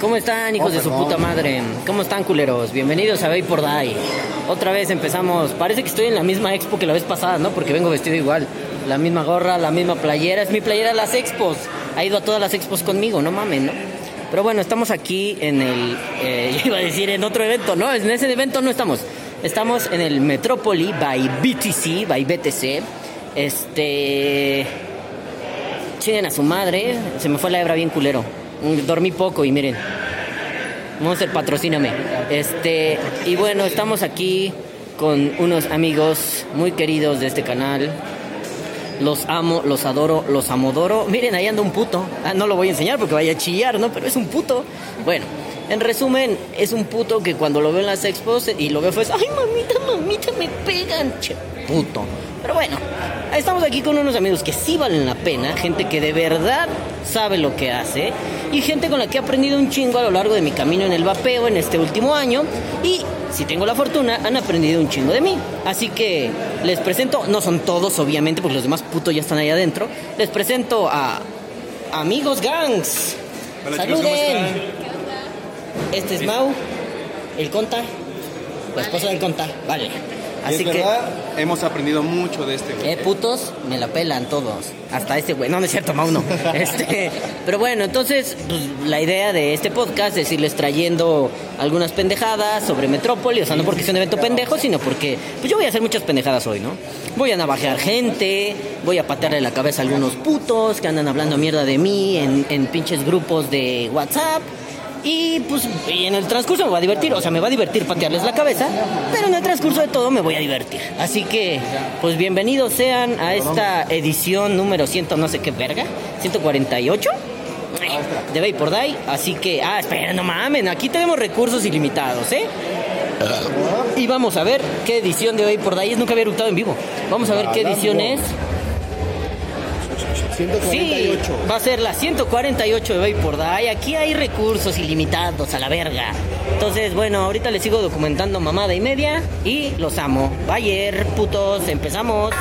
¿Cómo están, hijos de su puta madre? ¿Cómo están, culeros? Bienvenidos a Vapor Die. Otra vez empezamos. Parece que estoy en la misma expo que la vez pasada, ¿no? Porque vengo vestido igual. La misma gorra, la misma playera. Es mi playera de las expos. Ha ido a todas las expos conmigo, no mames, ¿no? Pero bueno, estamos aquí en el. Eh, iba a decir en otro evento, ¿no? En ese evento no estamos. Estamos en el Metrópoli by BTC, by BTC. Este. Chinguen a su madre. Se me fue la hebra bien culero. Dormí poco y miren. Monster, patrocíname. Este, y bueno, estamos aquí con unos amigos muy queridos de este canal. Los amo, los adoro, los amodoro. Miren, ahí anda un puto. Ah, no lo voy a enseñar porque vaya a chillar, ¿no? Pero es un puto. Bueno, en resumen, es un puto que cuando lo veo en las expos y lo veo fue, ay mamita, mamita, me pegan, che, puto. Pero bueno, estamos aquí con unos amigos que sí valen la pena, gente que de verdad sabe lo que hace y gente con la que he aprendido un chingo a lo largo de mi camino en el vapeo en este último año y si tengo la fortuna han aprendido un chingo de mí. Así que les presento, no son todos obviamente porque los demás putos ya están ahí adentro, les presento a amigos gangs. Hola, Saluden. chicos, ¿cómo están? Este es Mau, el conta, la esposa del conta, vale. Así es que verdad, hemos aprendido mucho de este güey. eh, putos, me la pelan todos. Hasta este güey. No, no es cierto, Mau no. Este, pero bueno, entonces, pues, la idea de este podcast es irles trayendo algunas pendejadas sobre Metrópoli. O sea, no porque sea un evento pendejo, sino porque pues yo voy a hacer muchas pendejadas hoy, ¿no? Voy a navajear gente, voy a patearle la cabeza a algunos putos que andan hablando mierda de mí en, en pinches grupos de WhatsApp. Y pues y en el transcurso me va a divertir, o sea, me va a divertir patearles la cabeza, pero en el transcurso de todo me voy a divertir. Así que, pues bienvenidos sean a esta edición número 100, no sé qué verga, 148 de Vapor Die. Así que, ah, espera, no mamen, aquí tenemos recursos ilimitados, ¿eh? Y vamos a ver qué edición de Vapor Die es, nunca había eructado en vivo. Vamos a ver qué edición es. Sí, 148. va a ser la 148 de Vapor Die. Aquí hay recursos ilimitados a la verga. Entonces, bueno, ahorita les sigo documentando mamada y media y los amo. Bayer, putos, empezamos.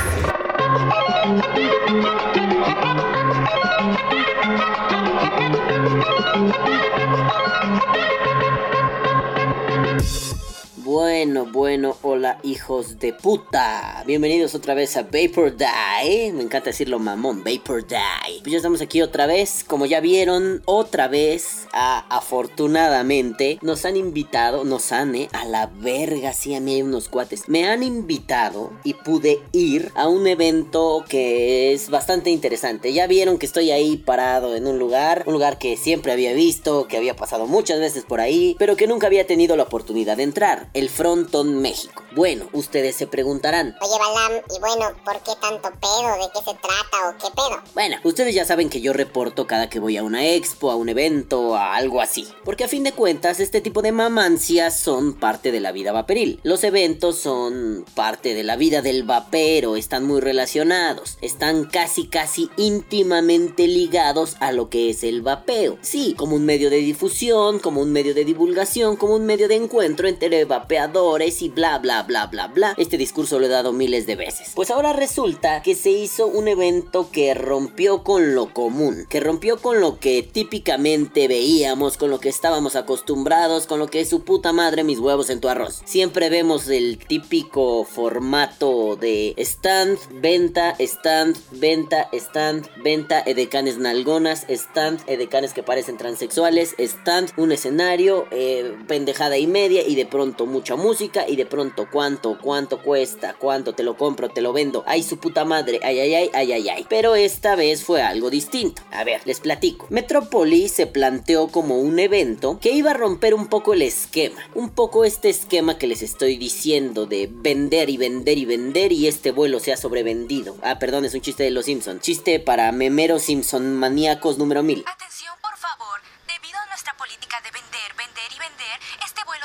Bueno, bueno, hola hijos de puta. Bienvenidos otra vez a Vapor Die. Me encanta decirlo mamón, Vapor Die. Pues ya estamos aquí otra vez. Como ya vieron, otra vez, afortunadamente, nos han invitado, nos han, eh, a la verga, sí, a mí hay unos cuates. Me han invitado y pude ir a un evento que es bastante interesante. Ya vieron que estoy ahí parado en un lugar, un lugar que siempre había visto, que había pasado muchas veces por ahí, pero que nunca había tenido la oportunidad de entrar. El Fronton México. Bueno, ustedes se preguntarán. Oye, Balam, y bueno, ¿por qué tanto pedo? ¿De qué se trata o qué pedo? Bueno, ustedes ya saben que yo reporto cada que voy a una expo, a un evento, a algo así. Porque a fin de cuentas, este tipo de mamancias son parte de la vida vaporil. Los eventos son parte de la vida del vapero, están muy relacionados. Están casi, casi íntimamente ligados a lo que es el vapeo. Sí, como un medio de difusión, como un medio de divulgación, como un medio de encuentro entre y bla, bla, bla, bla, bla. Este discurso lo he dado miles de veces. Pues ahora resulta que se hizo un evento que rompió con lo común, que rompió con lo que típicamente veíamos, con lo que estábamos acostumbrados, con lo que es su puta madre mis huevos en tu arroz. Siempre vemos el típico formato de stand, venta, stand, venta, stand, venta, edecanes nalgonas, stand, edecanes que parecen transexuales, stand, un escenario, eh, pendejada y media y de pronto mucha música y de pronto cuánto, cuánto cuesta, cuánto te lo compro, te lo vendo, ay su puta madre, ay ay ay, ay ay ay. Pero esta vez fue algo distinto. A ver, les platico. Metrópoli se planteó como un evento que iba a romper un poco el esquema, un poco este esquema que les estoy diciendo de vender y vender y vender y este vuelo se ha sobrevendido. Ah, perdón, es un chiste de los Simpson. Chiste para memeros Simpson maníacos número 1000. Atención, por favor. Debido a nuestra política de vender, vender y vender,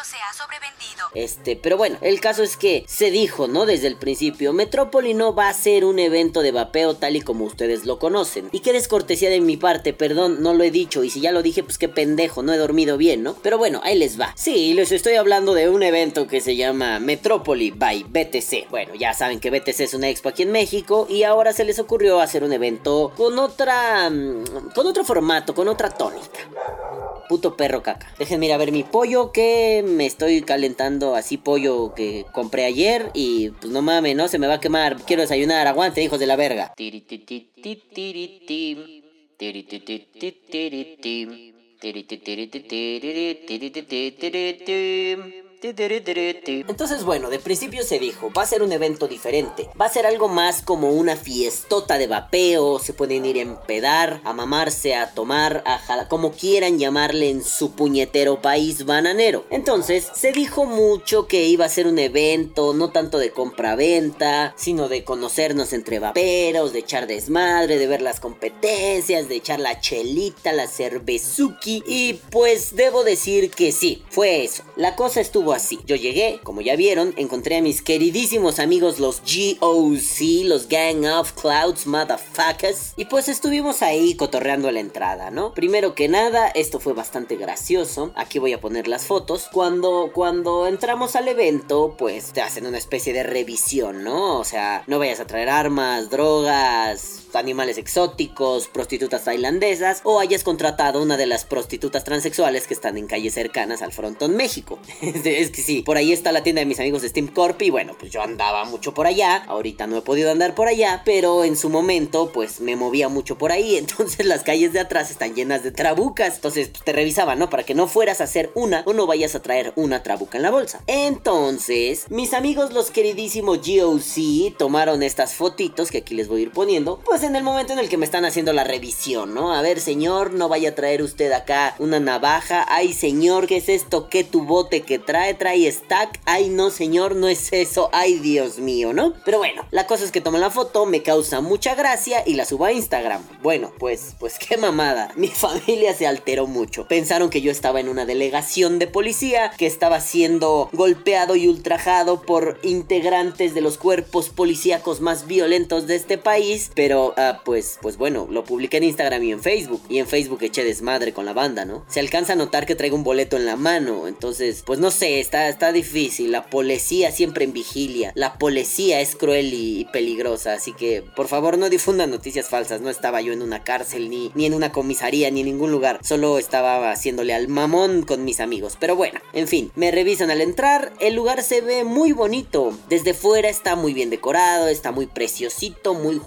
se ha sobrevendido. Este, pero bueno, el caso es que se dijo, ¿no? Desde el principio, Metrópoli no va a ser un evento de vapeo tal y como ustedes lo conocen. Y qué descortesía de mi parte, perdón, no lo he dicho. Y si ya lo dije, pues qué pendejo, no he dormido bien, ¿no? Pero bueno, ahí les va. Sí, les estoy hablando de un evento que se llama Metrópoli by BTC. Bueno, ya saben que BTC es una expo aquí en México y ahora se les ocurrió hacer un evento con otra... mm, con otro formato, con otra tónica. Puto perro caca. Déjenme ir a ver mi pollo que me estoy calentando así pollo que compré ayer y pues no mames, no se me va a quemar. Quiero desayunar, aguante, hijos de la verga. Entonces, bueno, de principio se dijo, va a ser un evento diferente. Va a ser algo más como una fiestota de vapeo. Se pueden ir a empedar, a mamarse, a tomar, a jalar, como quieran llamarle en su puñetero país bananero. Entonces, se dijo mucho que iba a ser un evento, no tanto de compra-venta, sino de conocernos entre vaperos, de echar desmadre, de ver las competencias, de echar la chelita, la cervezuki. Y pues debo decir que sí, fue eso. La cosa estuvo así. Yo llegué, como ya vieron, encontré a mis queridísimos amigos los GOC, los Gang of Clouds Motherfuckers. Y pues estuvimos ahí cotorreando la entrada, ¿no? Primero que nada, esto fue bastante gracioso. Aquí voy a poner las fotos. Cuando, cuando entramos al evento, pues te hacen una especie de revisión, ¿no? O sea, no vayas a traer armas, drogas, animales exóticos, prostitutas tailandesas o hayas contratado una de las prostitutas transexuales que están en calles cercanas al Frontón México. es que sí, por ahí está la tienda de mis amigos de Steam Corp y bueno, pues yo andaba mucho por allá, ahorita no he podido andar por allá, pero en su momento pues me movía mucho por ahí, entonces las calles de atrás están llenas de trabucas, entonces pues, te revisaban, ¿no? Para que no fueras a hacer una o no vayas a traer una trabuca en la bolsa. Entonces, mis amigos los queridísimos GOC tomaron estas fotitos que aquí les voy a ir poniendo, pues en el momento en el que me están haciendo la revisión, ¿no? A ver, señor, no vaya a traer usted acá una navaja. Ay, señor, ¿qué es esto? ¿Qué tu bote que trae? ¿Trae stack? Ay, no, señor, no es eso. Ay, Dios mío, ¿no? Pero bueno, la cosa es que tomo la foto, me causa mucha gracia y la subo a Instagram. Bueno, pues, pues qué mamada. Mi familia se alteró mucho. Pensaron que yo estaba en una delegación de policía, que estaba siendo golpeado y ultrajado por integrantes de los cuerpos policíacos más violentos de este país, pero ah, pues, pues bueno, lo publiqué en Instagram y en Facebook. Y en Facebook eché desmadre con la banda, ¿no? Se alcanza a notar que traigo un boleto en la mano. Entonces, pues no sé, está, está difícil. La policía siempre en vigilia. La policía es cruel y, peligrosa. Así que, por favor, no difundan noticias falsas. No estaba yo en una cárcel, ni, ni en una comisaría, ni en ningún lugar. Solo estaba haciéndole al mamón con mis amigos. Pero bueno, en fin, me revisan al entrar. El lugar se ve muy bonito. Desde fuera está muy bien decorado, está muy preciosito, muy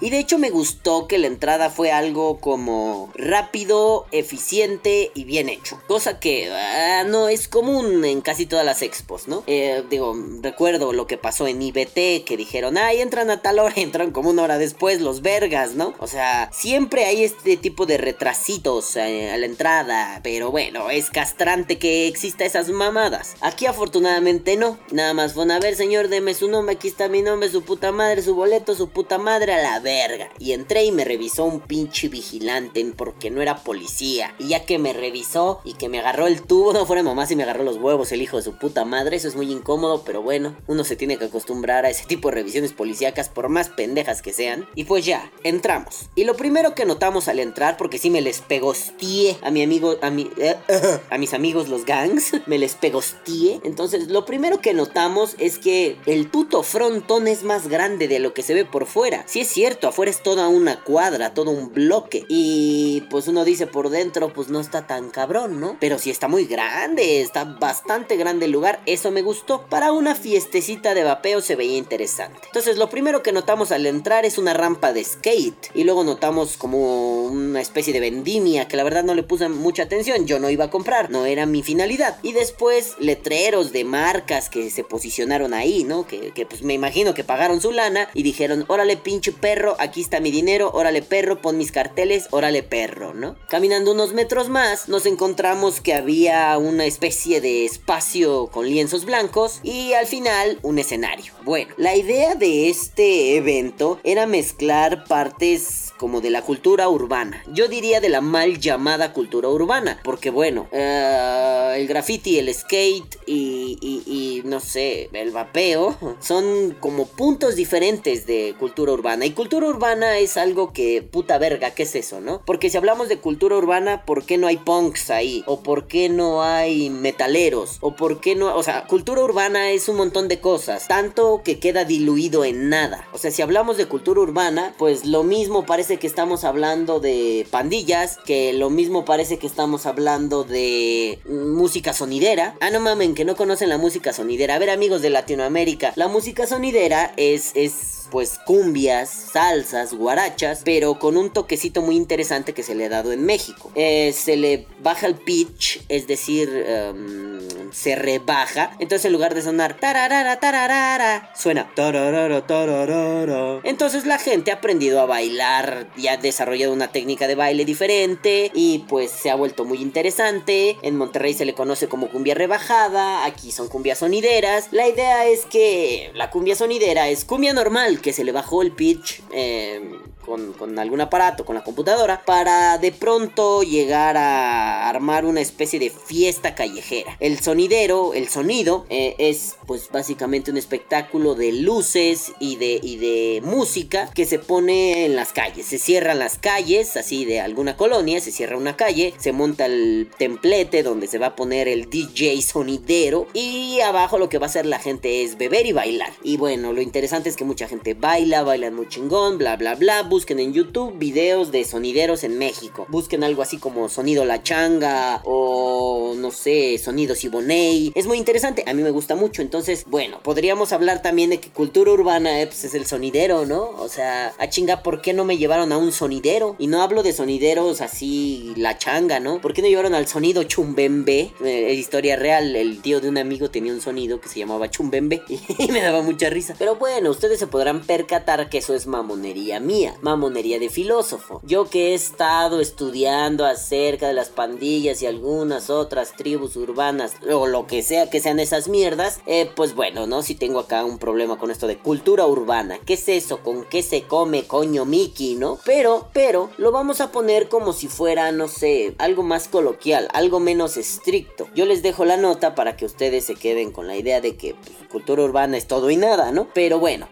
Y de hecho me gustó que la entrada fue algo como rápido, eficiente y bien hecho. Cosa que ah, no es común en casi todas las expos, ¿no? Eh, digo, recuerdo lo que pasó en IBT, que dijeron, ay, entran a tal hora, entran como una hora después los vergas, ¿no? O sea, siempre hay este tipo de retrasitos eh, a la entrada, pero bueno, es castrante que exista esas mamadas. Aquí afortunadamente no, nada más van a ver, señor, deme su nombre, aquí está mi nombre, su puta madre, su boleto, su puta madre a la verga. Y entré y me revisó un pinche vigilante porque no era policía. Y ya que me revisó y que me agarró el tubo, no fuera mamá si me agarró los huevos el hijo de su puta madre, eso es muy incómodo, pero bueno, uno se tiene que acostumbrar a ese tipo de revisiones policíacas por más pendejas que sean. Y pues ya, entramos. Y lo primero que notamos al entrar, porque sí me les pegostié a mi amigo, a mi, eh, a mis amigos los gangs, me les pegostié. Entonces, lo primero que notamos es que el puto frontón es más grande de lo que se ve por fuera. Si es cierto, afuera es toda una cuadra, todo un bloque. Y pues uno dice por dentro, pues no está tan cabrón, ¿no? Pero sí está muy grande, está bastante grande el lugar, eso me gustó. Para una fiestecita de vapeo se veía interesante. Entonces lo primero que notamos al entrar es una rampa de skate. Y luego notamos como una especie de vendimia que la verdad no le puse mucha atención. Yo no iba a comprar, no era mi finalidad. Y después letreros de marcas que se posicionaron ahí, ¿no? Que, que pues me imagino que pagaron su lana y dijeron, órale pinche perro, aquí está mi dinero, órale perro, pon mis carteles, órale perro, ¿no? Caminando unos metros más, nos encontramos que había una especie de espacio con lienzos blancos y al final un escenario. Bueno, la idea de este evento era mezclar partes como de la cultura urbana. Yo diría de la mal llamada cultura urbana, porque bueno, eh, el graffiti, el skate y y, y, no sé, el vapeo, son como puntos diferentes de cultura urbana. Y cultura urbana es algo que, puta verga, ¿qué es eso, no? Porque si hablamos de cultura urbana, ¿por qué no hay punks ahí? ¿O por qué no hay metaleros? ¿O por qué no...? O sea, cultura urbana es un montón de cosas, tanto que queda diluido en nada. O sea, si hablamos de cultura urbana, pues lo mismo parece que estamos hablando de pandillas, que lo mismo parece que estamos hablando de música sonidera. Ah, no mamen, que no conocen la música sonidera. A ver, amigos de Latinoamérica, la música sonidera es, es pues cumbias, salsas, guarachas, pero con un toquecito muy interesante que se le ha dado en México. Eh, se le baja el pitch, es decir, um, se rebaja. Entonces en lugar de sonar tararara, tararara, suena tararara, tararara. Entonces la gente ha aprendido a bailar y ha desarrollado una técnica de baile diferente y pues se ha vuelto muy interesante. En Monterrey se le conoce como cumbia rebajada, aquí son cumbias sonideras. La idea es que la cumbia sonidera es cumbia normal, que se le bajó el pitch. Eh, con, algún aparato, con la computadora, para de pronto llegar a armar una especie de fiesta callejera. El sonidero, el sonido, eh, es pues básicamente un espectáculo de luces y de, y de música que se pone en las calles. Se cierran las calles, así de alguna colonia, se cierra una calle, se monta el templete donde se va a poner el DJ sonidero y abajo lo que va a hacer la gente es beber y bailar. Y bueno, lo interesante es que mucha gente baila, bailan muy chingón, bla bla bla busquen en YouTube videos de sonideros en México. Busquen algo así como Sonido La Changa o no sé, Sonido Siboney. Es muy interesante, a mí me gusta mucho. Entonces, bueno, podríamos hablar también de que cultura urbana eh, pues, es el sonidero, ¿no? O sea, a chinga, ¿por qué no me llevaron a un sonidero? Y no hablo de sonideros así La Changa, ¿no? ¿Por qué no llevaron al sonido Chumbembe? Eh, historia real, el tío de un amigo tenía un sonido que se llamaba Chumbembe y me daba mucha risa. Pero bueno, ustedes se podrán percatar que eso es mamonería mía mamonería de filósofo. Yo que he estado estudiando acerca de las pandillas y algunas otras tribus urbanas o lo que sea que sean esas mierdas, eh, pues bueno, ¿no? Si tengo acá un problema con esto de cultura urbana. ¿Qué es eso? ¿Con qué se come coño Mickey, no? Pero, pero, lo vamos a poner como si fuera, no sé, algo más coloquial, algo menos estricto. Yo les dejo la nota para que ustedes se queden con la idea de que pues, cultura urbana es todo y nada, ¿no? Pero bueno,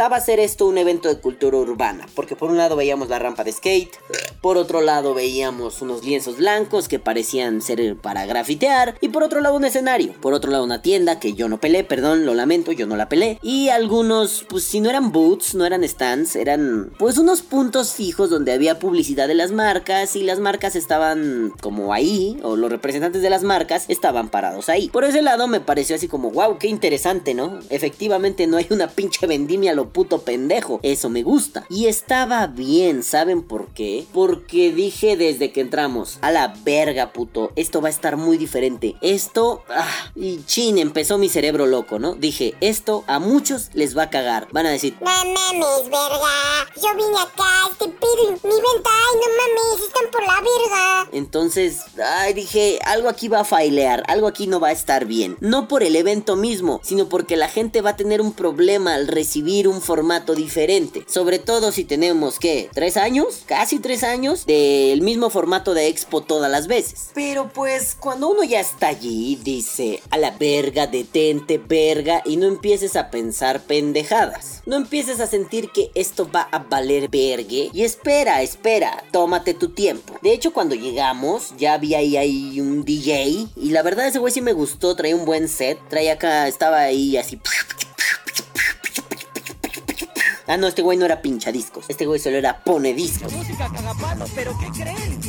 intentaba hacer esto un evento de cultura urbana, porque por un lado veíamos la rampa de skate, por otro lado veíamos unos lienzos blancos que parecían ser para grafitear, y por otro lado un escenario, por otro lado una tienda que yo no pelé, perdón, lo lamento, yo no la pelé, y algunos, pues si no eran boots, no eran stands, eran pues unos puntos fijos donde había publicidad de las marcas y las marcas estaban como ahí, o los representantes de las marcas estaban parados ahí. Por ese lado me pareció así como, wow, qué interesante, ¿no? Efectivamente no hay una pinche vendimia a puto pendejo, eso me gusta. Y estaba bien, ¿saben por qué? Porque dije desde que entramos, a la verga, puto, esto va a estar muy diferente. Esto, ah, y chin, empezó mi cerebro loco, ¿no? Dije, esto a muchos les va a cagar. Van a decir, no mames, verga. Yo vine acá, este pedo, mi venta, ay, no mames, están por la verga. Entonces, ay, dije, algo aquí va a failear, algo aquí no va a estar bien. No por el evento mismo, sino porque la gente va a tener un problema al recibir un formato diferente. Sobre todo si tenemos, ¿qué? ¿Tres años? Casi tres años del mismo formato de Expo todas las veces. Pero pues, cuando uno ya está allí, dice, a la verga, detente, verga, y no empieces a pensar pendejadas. No empieces a sentir que esto va a valer vergue. Y espera, espera, tómate tu tiempo. De hecho, cuando llegamos, ya había ahí, ahí un DJ. Y la verdad, ese güey sí me gustó, traía un buen set. Traía acá, estaba ahí así. Ah, no, este güey no era pincha discos. Este güey solo era pone discos. Música cagapalos, pero ¿qué creen?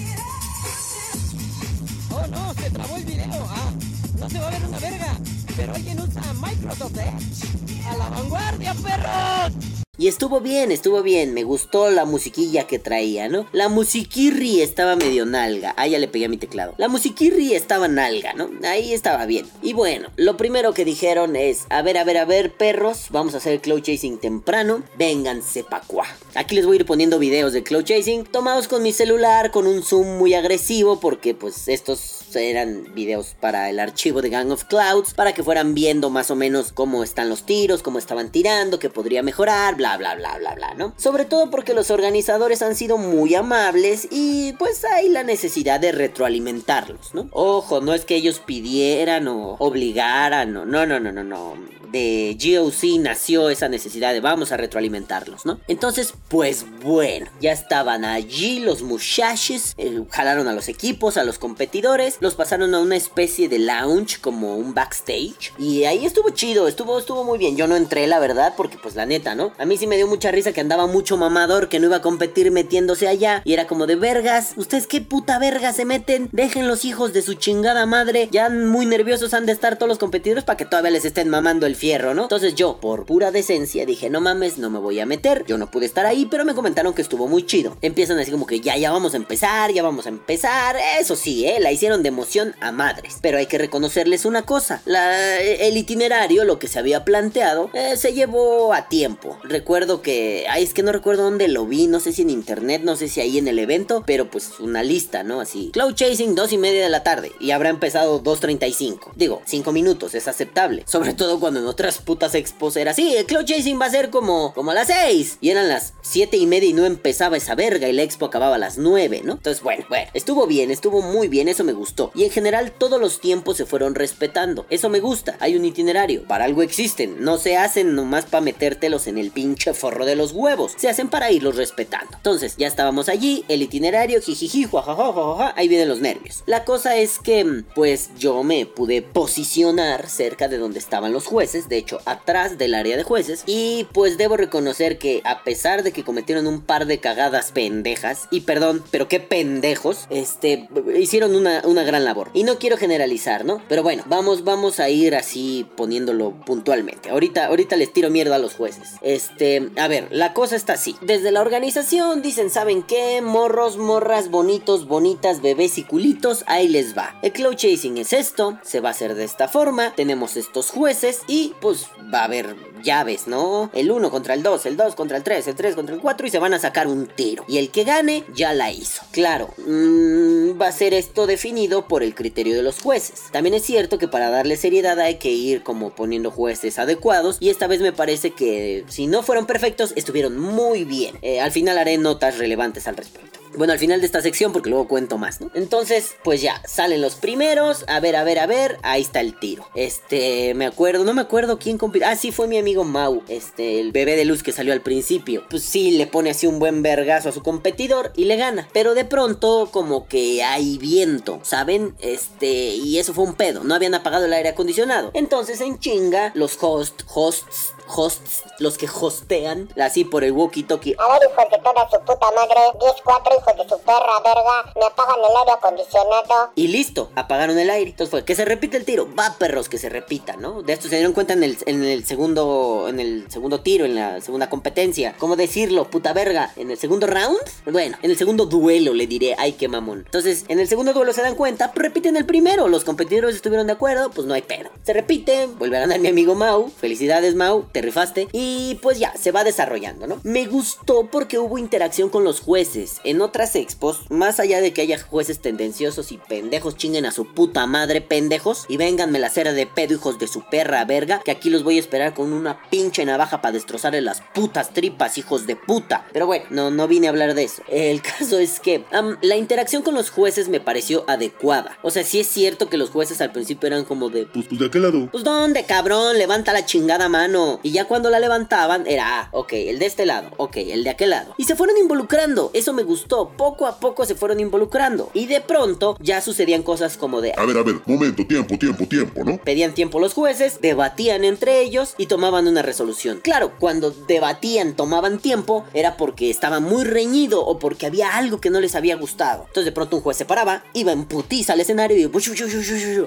Oh no, se trabó el video. Ah, no se va a ver una verga. Pero alguien usa Microsoft Edge. A la vanguardia, perros. Y estuvo bien, estuvo bien, me gustó la musiquilla que traía, ¿no? La musiquirri estaba medio nalga. Ah, ya le pegué a mi teclado. La musiquirri estaba nalga, ¿no? Ahí estaba bien. Y bueno, lo primero que dijeron es, a ver, a ver, a ver, perros, vamos a hacer el cloud chasing temprano. Vénganse pa' cuá. Aquí les voy a ir poniendo videos de cloud chasing, tomados con mi celular, con un zoom muy agresivo, porque pues estos eran videos para el archivo de Gang of Clouds, para que fueran viendo más o menos cómo están los tiros, cómo estaban tirando, qué podría mejorar, bla bla bla bla bla ¿no? Sobre todo porque los organizadores han sido muy amables y pues hay la necesidad de retroalimentarlos, ¿no? Ojo, no es que ellos pidieran o obligaran, o no, no, no, no, no de GOC nació esa necesidad de vamos a retroalimentarlos, ¿no? Entonces, pues bueno, ya estaban allí los muchachos, eh, jalaron a los equipos, a los competidores, los pasaron a una especie de lounge como un backstage y ahí estuvo chido, estuvo estuvo muy bien. Yo no entré, la verdad, porque pues la neta, ¿no? A mí sí me dio mucha risa que andaba mucho mamador que no iba a competir metiéndose allá y era como de vergas, ustedes qué puta verga se meten, dejen los hijos de su chingada madre, ya muy nerviosos han de estar todos los competidores para que todavía les estén mamando el fierro, ¿no? Entonces yo, por pura decencia, dije, no mames, no me voy a meter. Yo no pude estar ahí, pero me comentaron que estuvo muy chido. Empiezan así como que ya, ya vamos a empezar, ya vamos a empezar. Eso sí, ¿eh? La hicieron de emoción a madres. Pero hay que reconocerles una cosa. La, el itinerario, lo que se había planteado, eh, se llevó a tiempo. Recuerdo que, ay, es que no recuerdo dónde lo vi, no sé si en internet, no sé si ahí en el evento, pero pues una lista, ¿no? Así, Cloud Chasing, dos y media de la tarde. Y habrá empezado 2.35. Digo, 5 minutos, es aceptable. Sobre todo cuando en otras putas expos era así, el Cloud Chasing va a ser como, como a las 6. Y eran las 7 y media y no empezaba esa verga y la expo acababa a las 9, ¿no? Entonces, bueno, bueno, estuvo bien, estuvo muy bien, eso me gustó. Y en general todos los tiempos se fueron respetando. Eso me gusta. Hay un itinerario, para algo existen. No se hacen nomás para metértelos en el pinche forro de los huevos. Se hacen para irlos respetando. Entonces, ya estábamos allí, el itinerario, jijiji, jajajaja, ahí vienen los nervios. La cosa es que, pues yo me pude posicionar cerca de donde estaban los jueces. De hecho, atrás del área de jueces. Y pues debo reconocer que a pesar de que cometieron un par de cagadas pendejas, y perdón, pero qué pendejos, este, hicieron una, una gran labor. Y no quiero generalizar, ¿no? Pero bueno, vamos, vamos a ir así poniéndolo puntualmente. Ahorita, ahorita les tiro mierda a los jueces. Este, a ver, la cosa está así. Desde la organización dicen, ¿saben qué? Morros, morras, bonitos, bonitas, bebés y culitos, ahí les va. El cloud chasing es esto, se va a hacer de esta forma, tenemos estos jueces y pues va a haber llaves, ¿no? El 1 contra el 2, el 2 contra el 3, el 3 contra el 4 y se van a sacar un tiro. Y el que gane ya la hizo. Claro, mmm, va a ser esto definido por el criterio de los jueces. También es cierto que para darle seriedad hay que ir como poniendo jueces adecuados y esta vez me parece que si no fueron perfectos estuvieron muy bien. Eh, al final haré notas relevantes al respecto. Bueno, al final de esta sección, porque luego cuento más, ¿no? Entonces, pues ya, salen los primeros. A ver, a ver, a ver. Ahí está el tiro. Este, me acuerdo, no me acuerdo quién compitió. Ah, sí, fue mi amigo Mau. Este, el bebé de luz que salió al principio. Pues sí, le pone así un buen vergazo a su competidor y le gana. Pero de pronto, como que hay viento, ¿saben? Este, y eso fue un pedo. No habían apagado el aire acondicionado. Entonces, en chinga, los host, hosts, hosts, los que hostean, así por el walkie-talkie. A ver, hijos de toda su puta madre, 10-4, hijos de su perra, verga, me apagan el aire acondicionado. Y listo, apagaron el aire. Entonces fue que se repite el tiro. Va, perros, que se repita, ¿no? De esto se dieron cuenta en el, en el segundo en el segundo tiro, en la segunda competencia. ¿Cómo decirlo? Puta verga. ¿En el segundo round? Bueno, en el segundo duelo le diré. Ay, qué mamón. Entonces, en el segundo duelo se dan cuenta, repiten el primero. Los competidores estuvieron de acuerdo, pues no hay pedo. Se repite, vuelve a mi amigo Mau. Felicidades, Mau, te rifaste. Y pues ya, se va desarrollando, ¿no? Me gustó porque hubo interacción con los jueces. En otras expos, más allá de que haya jueces tendenciosos y pendejos chinguen a su puta madre, pendejos, y vénganme la cera de pedo, hijos de su perra verga, que aquí los voy a esperar con una pinche navaja para destrozarle las putas tripas, hijos de puta. Pero bueno, no, no vine a hablar de eso. El caso es que la interacción con los jueces me pareció adecuada. O sea, sí es cierto que los jueces al principio eran como de, Pues, pues de aquel lado. pues dónde, cabrón, levanta la chingada mano. Y ya cuando la levantaban era, ah, ok, el de este lado, ok, el de aquel lado. Y se fueron involucrando, eso me gustó. Poco a poco se fueron involucrando. Y de pronto ya sucedían cosas como de, A ver, a ver, momento, tiempo, tiempo, tiempo, ¿no? Pedían tiempo los jueces, debatían entre ellos y tomaban una resolución. Claro, cuando debatían, tomaban tiempo, era porque estaba muy reñido o porque había algo que no les había gustado. Entonces de pronto un juez se paraba, iba en putiza al escenario y...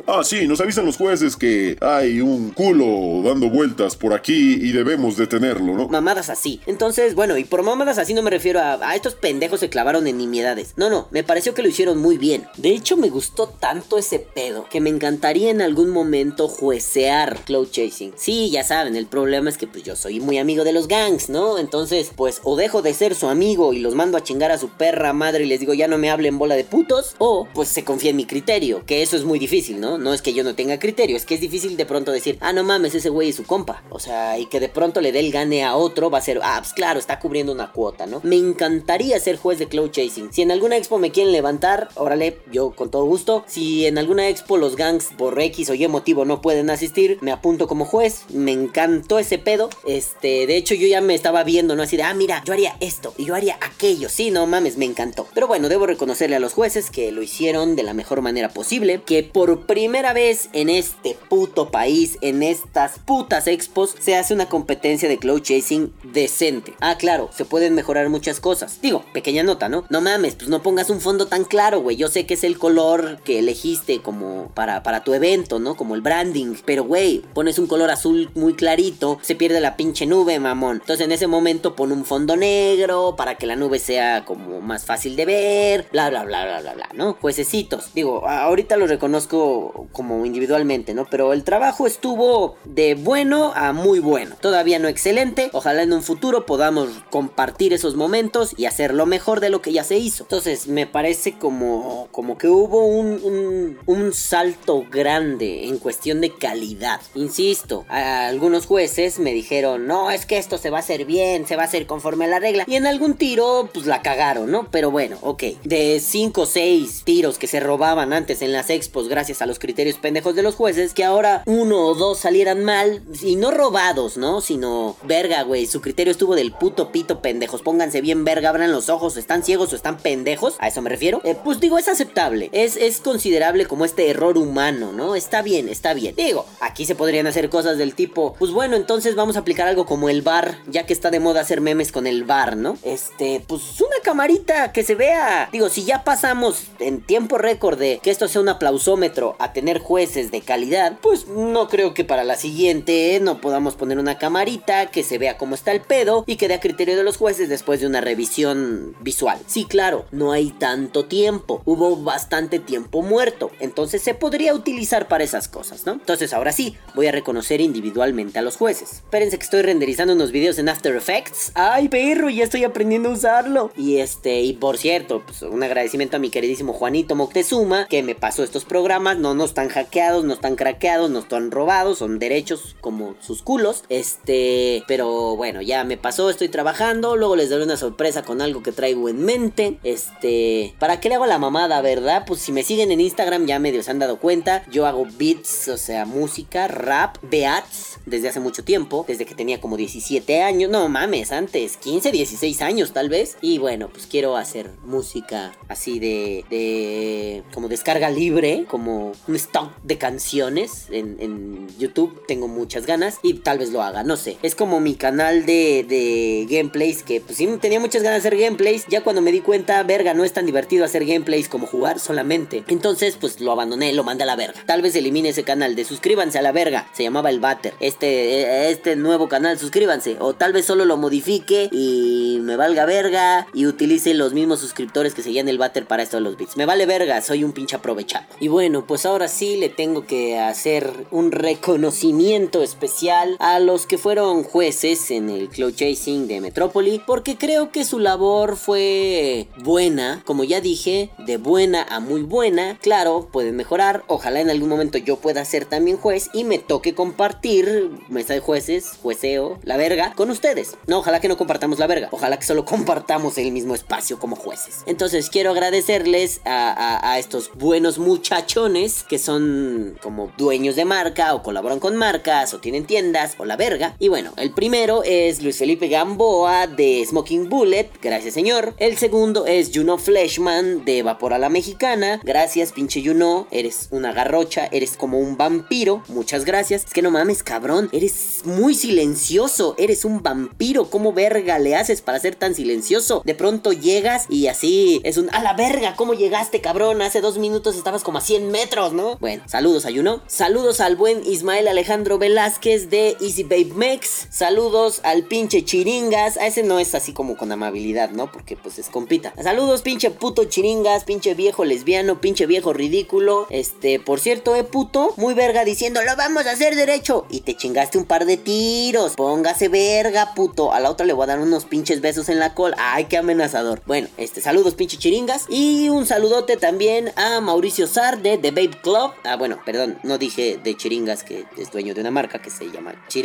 Ah, sí, nos avisan los jueces que hay un culo dando vueltas por aquí y debemos detenerlo, ¿no? Mamadas así. Entonces, bueno, y por mamadas así no me refiero a, a estos pendejos se clavaron en nimiedades. No, no, me pareció que lo hicieron muy bien. De hecho, me gustó tanto ese pedo que me encantaría en algún momento juecear Cloud Chasing. Sí, ya saben, el problema es que pues yo soy muy amigo de los gangs, ¿no? Entonces, pues o dejo de ser su amigo y los mando a chingar a su perra madre y les digo ya no me hablen bola de putos, o pues se confía en mi criterio, que eso es muy difícil, ¿no? No es que yo no tenga criterio, es que es difícil de pronto decir, ah, no mames, ese güey es su compa. O sea, y que de pronto le dé el gane a otro, va a ser, ah, pues claro, está cubriendo una cuota, ¿no? Me encantaría ser juez de Cloud Chasing. Si en alguna expo me quieren levantar, órale, yo con todo gusto. Si en alguna expo los gangs por X o Y motivo no pueden asistir, me apunto como juez. Me encantó ese pedo. Este, de hecho, yo ya me estaba viendo, ¿no? Así de, ah, mira, yo haría esto y yo haría aquello. Sí, no mames, me encantó. Pero bueno, debo reconocerle a los jueces que lo hicieron de la mejor manera posible. Que por primera vez en este puto país, en estas putas expos, se una competencia de cloud chasing decente. Ah, claro, se pueden mejorar muchas cosas. Digo, pequeña nota, ¿no? No mames, pues no pongas un fondo tan claro, güey. Yo sé que es el color que elegiste como para, para tu evento, ¿no? Como el branding. Pero, güey, pones un color azul muy clarito, se pierde la pinche nube, mamón. Entonces en ese momento pon un fondo negro para que la nube sea como más fácil de ver, bla, bla, bla, bla, bla, bla, ¿no? Juececitos. Digo, ahorita lo reconozco como individualmente, ¿no? Pero el trabajo estuvo de bueno a muy bueno. Todavía no excelente. Ojalá en un futuro podamos compartir esos momentos y hacer lo mejor de lo que ya se hizo. Entonces me parece como, como que hubo un, un, salto grande en cuestión de calidad. Insisto, algunos jueces me dijeron, no, es que esto se va a hacer bien, se va a hacer conforme a la regla. Y en algún tiro, pues la cagaron, ¿no? Pero bueno, ok. De 5 o 6 tiros que se robaban antes en las expos gracias a los criterios pendejos de los jueces, que ahora uno o dos salieran mal, y no robados, ¿no? Sino, verga, güey, su criterio estuvo del puto pito pendejos. Pónganse bien, verga, abran los ojos, están ciegos o están pendejos. A eso me refiero. Eh, pues digo, es aceptable. Es, es considerable como este error humano, ¿no? Está bien, está bien. Digo, aquí se podrían hacer cosas del tipo, pues bueno, entonces vamos a aplicar algo como el bar, ya que está de moda hacer memes con el bar, ¿no? Este, pues una camarita que se vea. Digo, si ya pasamos en tiempo récord de que esto sea un aplausómetro a tener jueces de calidad, pues no creo que para la siguiente no podamos poner una camarita que se vea cómo está el pedo y que dé a criterio de los jueces después de una revisión visual. Sí, claro, no hay tanto tiempo. Hubo bastante tiempo muerto. Entonces se podría utilizar para esas cosas, ¿no? Entonces ahora sí, voy a reconocer individualmente a los jueces. Espérense que estoy renderizando unos videos en After Effects. ¡Ay, perro! Ya estoy aprendiendo a usarlo. Y este, y por cierto, pues un agradecimiento a mi queridísimo Juanito Moctezuma que me pasó estos programas. No, no están hackeados, no están craqueados, no están robados, son derechos como sus culos. Este, pero bueno, ya me pasó, estoy trabajando. Luego les daré una sorpresa con algo que traigo en mente. Este, ¿para qué le hago la mamada, verdad? Pues si me siguen en Instagram ya medio se han dado cuenta. Yo hago beats, o sea, música, rap, beats desde hace mucho tiempo, desde que tenía como 17 años. No mames, antes, 15, 16 años tal vez. Y bueno, pues quiero hacer música así de, de como descarga libre, como un stock de canciones en, en YouTube. Tengo muchas ganas y tal vez lo haga, no sé. Es como mi canal de, de gameplays que pues sí tenía muchas ganas de hacer gameplays. Ya cuando me di cuenta, verga, no es tan divertido hacer gameplays como jugar solamente. Entonces, pues lo abandoné, lo mandé a la verga. Tal vez elimine ese canal de suscríbanse a la verga. Se llamaba el Batter. Este, este nuevo canal, suscríbanse. O tal vez solo lo modifique y me valga verga y utilice los mismos suscriptores que seguían el Batter para esto de los bits. Me vale verga, soy un pinche aprovechado. Y bueno, pues ahora sí le tengo que hacer un reconocimiento especial a los que fueron jueces en el Cloud Chasing de Metrópoli. Porque creo que su labor fue buena. Como ya dije, de buena a muy buena. Claro, pueden mejorar. Ojalá en algún momento yo pueda ser también juez y me toque compartir mesa de jueces, jueceo, la verga, con ustedes. No, ojalá que no compartamos la verga. Ojalá que solo compartamos el mismo espacio como jueces. Entonces quiero agradecerles a, estos buenos muchachones que son como dueños de marca o colaboran con marcas o tienen tiendas la verga. Y bueno, el primero es Luis Felipe Gamboa de Smoking Bullet. Gracias señor. El segundo es Juno Fleshman de Vapor a la Mexicana. Gracias pinche Juno. Eres una garrocha. Eres como un vampiro. Muchas gracias. Es que no mames cabrón. Eres muy silencioso. Eres un vampiro. ¿Cómo verga le haces para ser tan silencioso? De pronto llegas y así es un... A la verga. ¿Cómo llegaste cabrón? Hace dos minutos estabas como a 100 metros, ¿no? Bueno, saludos a Juno. Saludos al buen Ismael Alejandro Velázquez de Easy Babe Mex. Saludos al pinche Chiringas. A ese no es así como con amabilidad, ¿no? Porque pues es compita. Saludos pinche puto Chiringas, pinche viejo lesbiano, pinche viejo ridículo. Este, por cierto, eh puto, muy verga diciendo, lo vamos a hacer derecho. Y te chingaste un par de tiros. Póngase verga, puto. A la otra le voy a dar unos pinches besos en la cola. Ay, qué amenazador. Bueno, este, saludos pinche Chiringas. Y un saludote también a Mauricio Sar de The Babe Club. Ah, bueno, perdón, no dije de Chiringas que es dueño de una marca que se llama Chiringas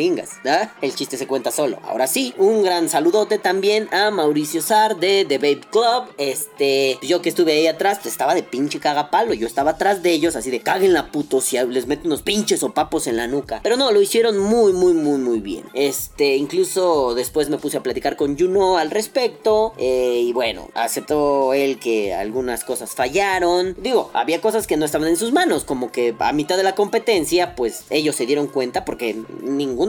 El chiste se cuenta solo. Ahora sí, un gran saludote también a Mauricio Sar de The Babe Club. Este, yo que estuve ahí atrás, pues estaba de pinche cagapalo. Yo estaba atrás de ellos, así de caguen la puto si les meto unos pinches o papos en la nuca. Pero no, lo hicieron muy, muy, muy, muy bien. Este, incluso después me puse a platicar con Juno al respecto. eh, y bueno, aceptó él que algunas cosas fallaron. Digo, había cosas que no estaban en sus manos, como que a mitad de la competencia, pues ellos se dieron cuenta, porque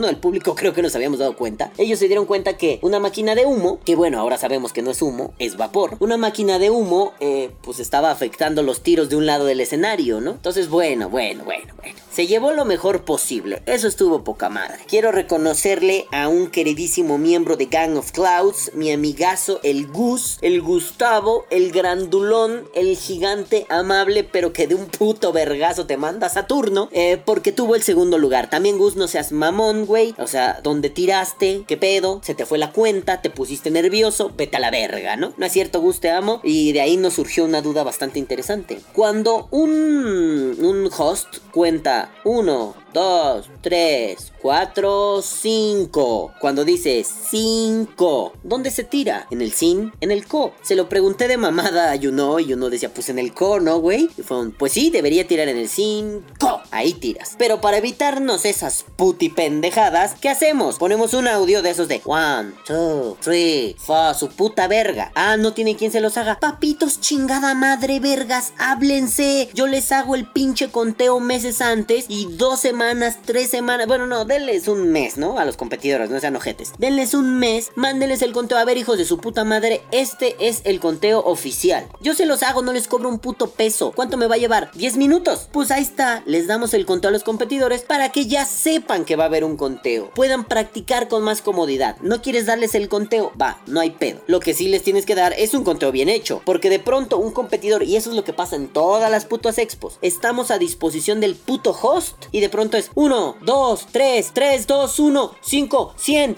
ninguno del público creo que nos habíamos dado cuenta. Ellos se dieron cuenta que una máquina de humo, que bueno, ahora sabemos que no es humo, es vapor. Una máquina de humo, eh, pues estaba afectando los tiros de un lado del escenario, ¿no? Entonces, bueno, bueno, bueno, bueno. Se llevó lo mejor posible. Eso estuvo poca madre. Quiero reconocerle a un queridísimo miembro de Gang of Clouds, mi amigazo, el Gus, el Gustavo, el grandulón, el gigante amable, pero que de un puto vergazo te manda Saturno, eh, porque tuvo el segundo lugar. También Gus, no seas mamón, O sea, donde tiraste, qué pedo, se te fue la cuenta, te pusiste nervioso, vete a la verga, ¿no? No es cierto, Gus, te amo. Y de ahí nos surgió una duda bastante interesante. Cuando un, un host cuenta 1, 2, 3, 4, 5. Cuando dice 5, ¿dónde se tira? ¿En el sin? ¿En el co? Se lo pregunté de mamada a Yuno y Yuno decía, pues en el co, ¿no, güey? Y fue un, pues sí, debería tirar en el sin, co. Ahí tiras. Pero para evitarnos esas puti pendejadas, ¿qué hacemos? Ponemos un audio de esos de 1, 2, 3, fa, su puta verga. Ah, no tiene quien se los haga. Papitos, chingada madre, vergas, háblense. Yo les hago el pinche conteo meses antes y dos semanas, tres semanas. Bueno, no, denles un mes, ¿no? A los competidores, no sean ojetes. Denles un mes, mándenles el conteo. A ver, hijos de su puta madre, este es el conteo oficial. Yo se los hago, no les cobro un puto peso. ¿Cuánto me va a llevar? ¿10 minutos? Pues ahí está, les damos el conteo a los competidores para que ya sepan que va a haber un conteo. Puedan practicar con más comodidad. ¿No quieres darles el conteo? Va, no hay pedo. Lo que sí les tienes que dar es un conteo bien hecho. Porque de pronto un competidor, y eso es lo que pasa en todas las putas expos, estamos a disposición del puto host y de pronto es 1, 2, 3, 3, 2, 1, 5, 100,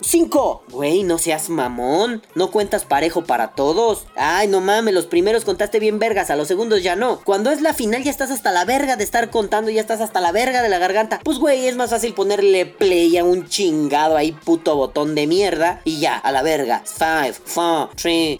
5. Güey, no seas mamón. No cuentas parejo para todos. Ay, no mames, los primeros contaste bien vergas, a los segundos ya no. Cuando es la final ya estás hasta la verga de estar contando, ya estás hasta la verga de la garganta. Pues güey, es más fácil ponerle play a un chingado ahí puto botón de mierda y ya, a la verga. 5, 4, 3,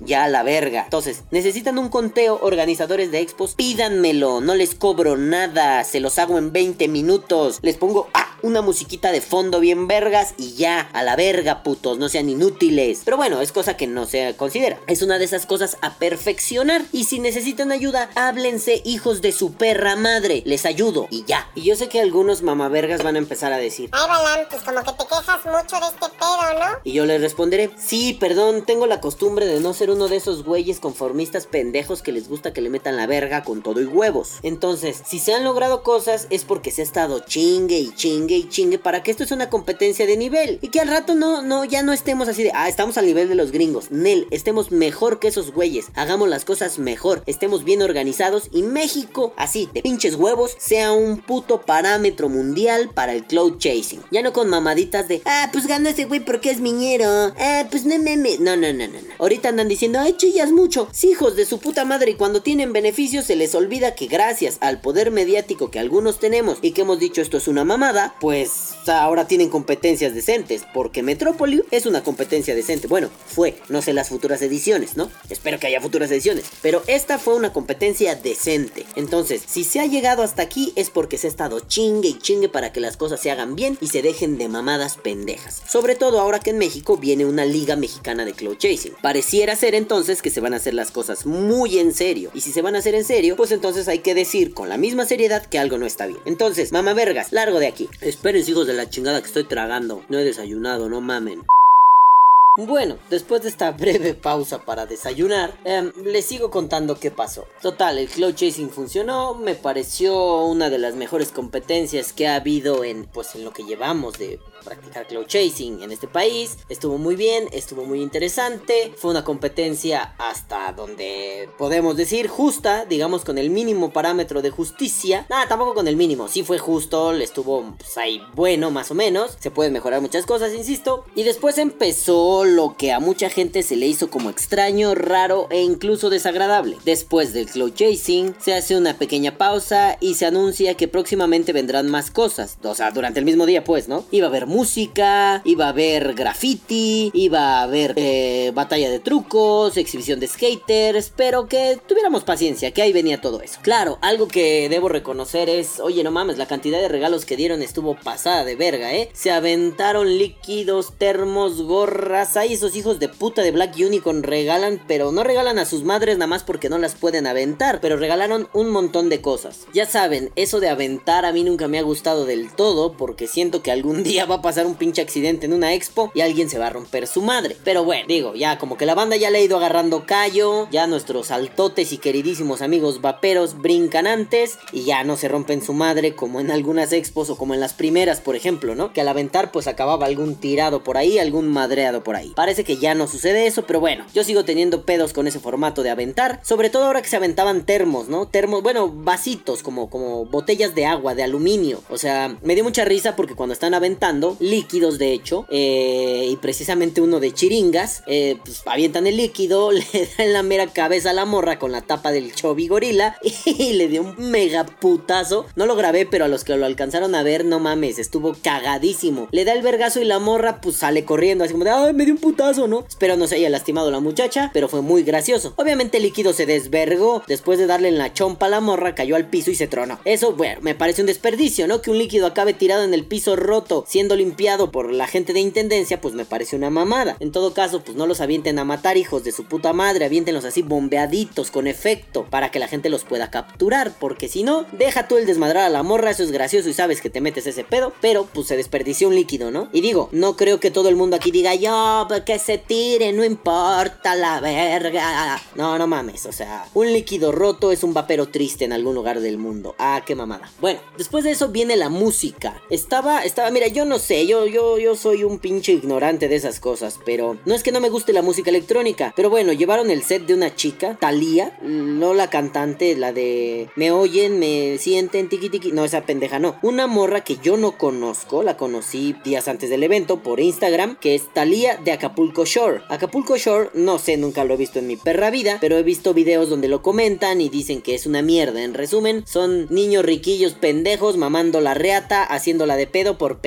ya a la verga. Entonces, necesitan un conteo, organizadores de expos, pídanmelo, no les cobro nada, los hago en 20 minutos. Les pongo ah, una musiquita de fondo bien vergas y ya, a la verga, putos, no sean inútiles. Pero bueno, es cosa que no se considera. Es una de esas cosas a perfeccionar. Y si necesitan ayuda, háblense, hijos de su perra madre. Les ayudo y ya. Y yo sé que algunos mamavergas van a empezar a decir. Ay, Balam, pues como que te quejas mucho de este pedo, ¿no? Y yo les responderé, sí, perdón, tengo la costumbre de no ser uno de esos güeyes conformistas pendejos que les gusta que le metan la verga con todo y huevos. Entonces, si se han logrado es porque se ha estado chingue y chingue y chingue para que esto es una competencia de nivel. Y que al rato no, no, ya no estemos así de, ah, estamos al nivel de los gringos. Nel, estemos mejor que esos güeyes. Hagamos las cosas mejor. Estemos bien organizados y México, así, de pinches huevos, sea un puto parámetro mundial para el cloud chasing. Ya no con mamaditas de, ah, pues ganó ese güey porque es miñero. Ah, pues no meme. No, no, no, no, no. Ahorita andan diciendo, ay, chillas mucho. Hijos de su puta madre. Y cuando tienen beneficios se les olvida que gracias al poder mediático que algunos tenemos y que hemos dicho esto es una mamada, pues ahora tienen competencias decentes. Porque Metrópoli es una competencia decente. Bueno, fue. No sé las futuras ediciones, ¿no? Espero que haya futuras ediciones. Pero esta fue una competencia decente. Entonces, si se ha llegado hasta aquí es porque se ha estado chingue y chingue para que las cosas se hagan bien y se dejen de mamadas pendejas. Sobre todo ahora que en México viene una liga mexicana de cloud chasing. Pareciera ser entonces que se van a hacer las cosas muy en serio. Y si se van a hacer en serio, pues entonces hay que decir con la misma seriedad que algo no está bien. Entonces, mamá vergas, largo de aquí. Esperen, hijos de la chingada que estoy tragando. No he desayunado, no mamen. Bueno, después de esta breve pausa para desayunar, em, les sigo contando qué pasó. Total, el cloud chasing funcionó, me pareció una de las mejores competencias que ha habido en pues en lo que llevamos de practicar cloud chasing en este país. Estuvo muy bien, estuvo muy interesante. Fue una competencia hasta donde podemos decir justa, digamos con el mínimo parámetro de justicia. Nada, tampoco con el mínimo, sí fue justo, le estuvo pues, ahí bueno más o menos. Se pueden mejorar muchas cosas, insisto. Y después empezó lo que a mucha gente se le hizo como extraño, raro e incluso desagradable. Después del cloud chasing, se hace una pequeña pausa y se anuncia que próximamente vendrán más cosas. O sea, durante el mismo día, pues, ¿no? Iba a haber música, iba a haber graffiti, iba a haber eh, batalla de trucos, exhibición de skaters, pero que tuviéramos paciencia, que ahí venía todo eso. Claro, algo que debo reconocer es, oye, no mames, la cantidad de regalos que dieron estuvo pasada de verga, ¿eh? Se aventaron líquidos, termos, gorras, ahí esos hijos de puta de Black Unicorn regalan, pero no regalan a sus madres nada más porque no las pueden aventar, pero regalaron un montón de cosas. Ya saben, eso de aventar a mí nunca me ha gustado del todo porque siento que algún día va a pasar un pinche accidente en una expo y alguien se va a romper su madre. Pero bueno, digo, ya como que la banda ya le ha ido agarrando callo, ya nuestros altotes y queridísimos amigos vaperos brincan antes y ya no se rompen su madre como en algunas expos o como en las primeras, por ejemplo, ¿no? Que al aventar pues acababa algún tirado por ahí, algún madreado por ahí. Parece que ya no sucede eso, pero bueno, yo sigo teniendo pedos con ese formato de aventar, sobre todo ahora que se aventaban termos, ¿no? Termos, bueno, vasitos como como botellas de agua de aluminio. O sea, me dio mucha risa porque cuando están aventando líquidos de hecho eh, y precisamente uno de chiringas, eh, pues avientan el líquido, le dan la mera cabeza a la morra con la tapa del Chobi gorila y le dio un mega putazo. No lo grabé, pero a los que lo alcanzaron a ver, no mames, estuvo cagadísimo. Le da el vergazo y la morra pues sale corriendo, así como de, ay, me dio un putazo, ¿no? Espero no se haya lastimado la muchacha, pero fue muy gracioso. Obviamente el líquido se desvergó, después de darle en la chompa a la morra, cayó al piso y se tronó. Eso, bueno, me parece un desperdicio, ¿no? Que un líquido acabe tirado en el piso roto, siendo limpiado por la gente de intendencia, pues me parece una mamada. En todo caso, pues no los avienten a matar, hijos de su puta madre, aviéntenlos así bombeaditos, con efecto, para que la gente los pueda capturar, porque si no, deja tú el desmadrar a la morra, eso es gracioso y sabes que te metes ese pedo, pero pues se desperdició un líquido, ¿no? Y digo, no creo que todo el mundo aquí diga, yo, pues, que se tire, no importa la verga. No, no mames, o sea, un líquido roto es un vapero triste en algún lugar del mundo. Ah, qué mamada. Bueno, después de eso viene la música. Estaba, estaba, mira, yo no sé, yo, yo, yo soy un pinche ignorante de esas cosas, pero no es que no me guste la música electrónica, pero bueno, llevaron el set de una chica, Thalía, no la cantante, la de me oyen, me sienten, tiki tiki, no, esa pendeja no. Una morra que yo no conozco, la conocí días antes del evento por Instagram, que es Thalía de Acapulco Shore. Acapulco Shore, no sé, nunca lo he visto en mi perra vida, pero he visto videos donde lo comentan y dicen que es una mierda. En resumen, son niños riquillos pendejos mamando la reata, haciéndola de pedo por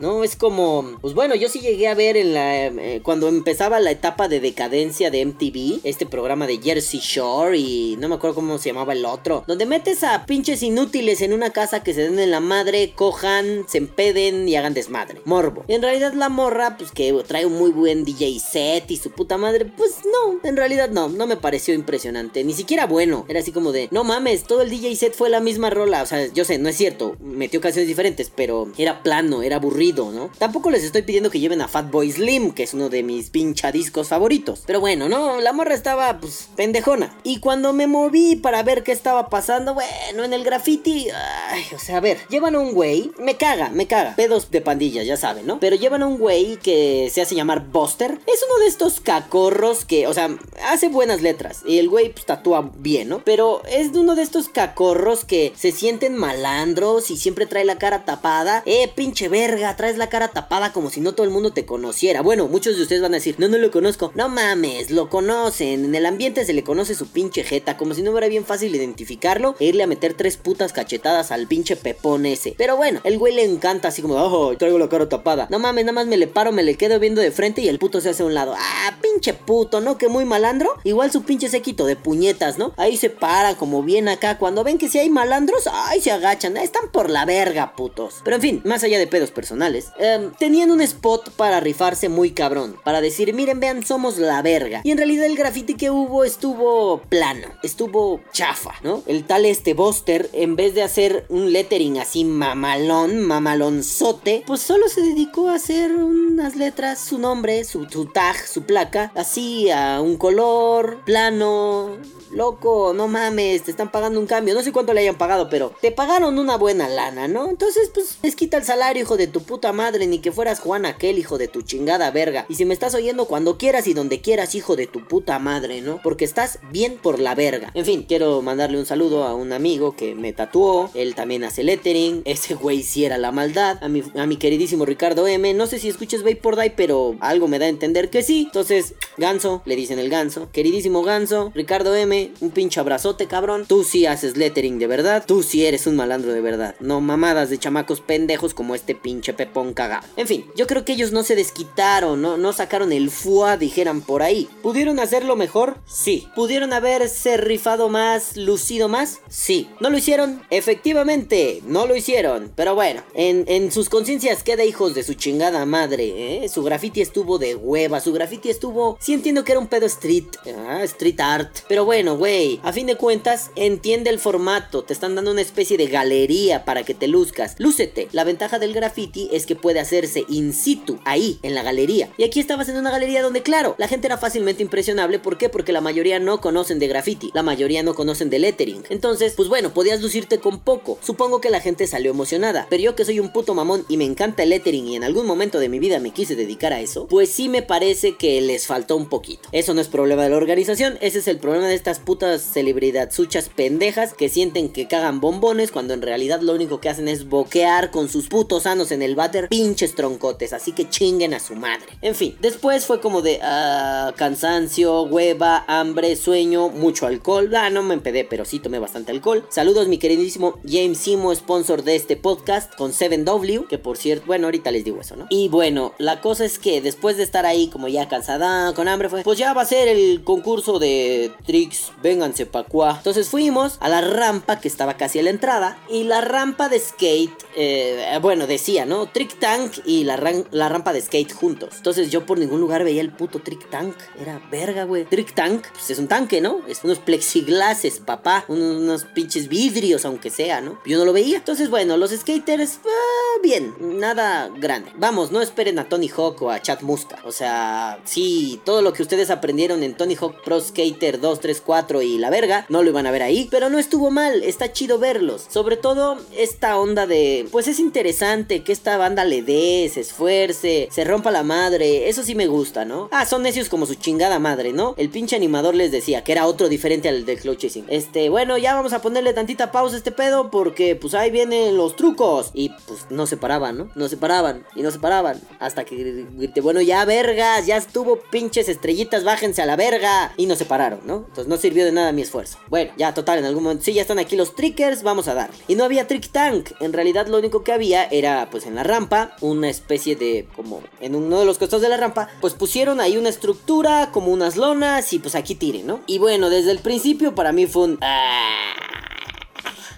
¿no? Es como, pues bueno, yo sí llegué a ver en la eh, cuando empezaba la etapa de decadencia de MTV, este programa de Jersey Shore y no me acuerdo cómo se llamaba el otro, donde metes a pinches inútiles en una casa que se den en la madre, cojan, se empeden y hagan desmadre. Morbo. En realidad la morra, pues que trae un muy buen DJ set y su puta madre, pues no, en realidad no, no me pareció impresionante, ni siquiera bueno. Era así como de, no mames, todo el DJ set fue la misma rola, o sea, yo sé, no es cierto, metió canciones diferentes, pero era plano, era aburrido, ¿no? Tampoco les estoy pidiendo que lleven a Fatboy Slim, que es uno de mis pinchadiscos favoritos. Pero bueno, no, la morra estaba, pues, pendejona. Y cuando me moví para ver qué estaba pasando, bueno, en el graffiti, ay, o sea, a ver, llevan a un güey, me caga, me caga, pedos de pandillas, ya saben, ¿no? Pero llevan a un güey que se hace llamar Buster. Es uno de estos cacorros que, o sea, hace buenas letras. Y el güey, pues, tatúa bien, ¿no? Pero es de uno de estos cacorros que se sienten malandros y siempre trae la cara tapada. Eh, pinche verga, traes la cara tapada como si no todo el mundo te conociera. Bueno, muchos de ustedes van a decir, no, no lo conozco. No mames, lo conocen. En el ambiente se le conoce su pinche jeta, como si no fuera bien fácil identificarlo e irle a meter tres putas cachetadas al pinche pepón ese. Pero bueno, el güey le encanta así como, oh, traigo la cara tapada. No mames, nada más me le paro, me le quedo viendo de frente y el puto se hace a un lado. Ah, pinche puto, ¿no? Que muy malandro. Igual su pinche sequito de puñetas, ¿no? Ahí se para como bien acá. Cuando ven que si hay malandros, ay, se agachan. Están por la verga, putos. Pero en fin, más allá de pedos personales, eh, tenían un spot para rifarse muy cabrón. Para decir, miren, vean, somos la verga. Y en realidad el graffiti que hubo estuvo plano. Estuvo chafa, ¿no? El tal este Buster, en vez de hacer un lettering así mamalón, mamalonzote, pues solo se dedicó a hacer unas letras, su nombre, su, su tag, su placa, así a un color plano, loco, no mames, te están pagando un cambio. No sé cuánto le hayan pagado, pero te pagaron una buena lana, ¿no? Entonces, pues, les quita el salario, hijo de tu puta madre, ni que fueras Juan aquel, hijo de tu chingada verga. Y si me estás oyendo cuando quieras y donde quieras, hijo de tu puta madre, ¿no? Porque estás bien por la verga. En fin, quiero mandarle un saludo a un amigo que me tatuó. Él también hace lettering. Ese güey sí era la maldad. A mi, a mi queridísimo Ricardo M. No sé si escuches por Die, pero algo me da a entender que sí. Entonces, Ganso, le dicen el Ganso. Queridísimo Ganso, Ricardo M. Un pinche abrazote, cabrón. Tú sí haces lettering de verdad. Tú sí eres un malandro de verdad. No mamadas de chamacos pendejos como este pinche pepón cagado. En fin, yo creo que ellos no se desquitaron, no, no sacaron el fuá, dijeran por ahí. ¿Pudieron hacerlo mejor? Sí. ¿Pudieron haberse rifado más, lucido más? Sí. ¿No lo hicieron? Efectivamente, no lo hicieron. Pero bueno, en, en sus conciencias queda hijos de su chingada madre, ¿eh? Su graffiti estuvo de hueva, su graffiti estuvo... Sí entiendo que era un pedo street, ah, street art. Pero bueno, güey, a fin de cuentas, entiende el formato. Te están dando una especie de galería para que te luzcas. Lúcete. La ventaja del graffiti es que puede hacerse in situ, ahí, en la galería. Y aquí estabas en una galería donde, claro, la gente era fácilmente impresionable. ¿Por qué? Porque la mayoría no conocen de graffiti. La mayoría no conocen de lettering. Entonces, pues bueno, podías lucirte con poco. Supongo que la gente salió emocionada. Pero yo que soy un puto mamón y me encanta el lettering y en algún momento de mi vida me quise dedicar a eso, pues sí me parece que les faltó un poquito. Eso no es problema de la organización, ese es el problema de estas putas celebridadsuchas pendejas que sienten que cagan bombones cuando en realidad lo único que hacen es boquear con sus putos sanos en el váter pinches troncotes, así que chinguen a su madre. En fin, después fue como de ah, cansancio, hueva, hambre, sueño, mucho alcohol. Ah, no me empedé, pero sí tomé bastante alcohol. Saludos mi queridísimo James Simo, sponsor de este podcast con 7W, que por cierto, bueno, ahorita les digo eso, ¿no? Y bueno, la cosa es que después de estar ahí como ya cansada, con hambre, pues ya va a ser el concurso de tricks, vénganse pa' cuá. Entonces fuimos a la rampa que estaba casi a la entrada y la rampa de skate, eh, bueno, decía, ¿no? Trick Tank y la, rampa de skate juntos. Entonces yo por ningún lugar veía el puto Trick Tank. Era verga, güey. Trick Tank, pues es un tanque, ¿no? Es unos plexiglases, papá. Unos, pinches vidrios, aunque sea, ¿no? Yo no lo veía. Entonces, bueno, los skaters, ah, bien, nada grande. Vamos, no esperen a Tony Hawk o a Chad Muska. O sea, sí, todo lo que ustedes aprendieron en Tony Hawk Pro Skater 2, 3, 4 y la verga, no lo iban a ver ahí. Pero no estuvo mal, está chido verlos. Sobre todo esta onda de, pues es interesante que esta banda le dé, se esfuerce, se rompa la madre. Eso sí me gusta, ¿no? Ah, son necios como su chingada madre, ¿no? El pinche animador les decía que era otro diferente al del Cloud Chasing. Este, bueno, ya vamos a ponerle tantita pausa a este pedo porque pues ahí vienen los trucos. Y pues no se paraban, ¿no? No se paraban y no se paraban. Hasta que bueno, ya vergas, ya estuvo pinches estrellitas, bájense a la verga. Y no se pararon, ¿no? Entonces no sirvió de nada mi esfuerzo. Bueno, ya total, en algún momento, sí, ya están aquí los trickers, vamos a darle. Y no había trick tank. En realidad lo único que había era pues en la rampa, una especie de, como en uno de los costados de la rampa, pues pusieron ahí una estructura, como unas lonas y pues aquí tiren, ¿no? Y bueno, desde el principio para mí fue un... Ah,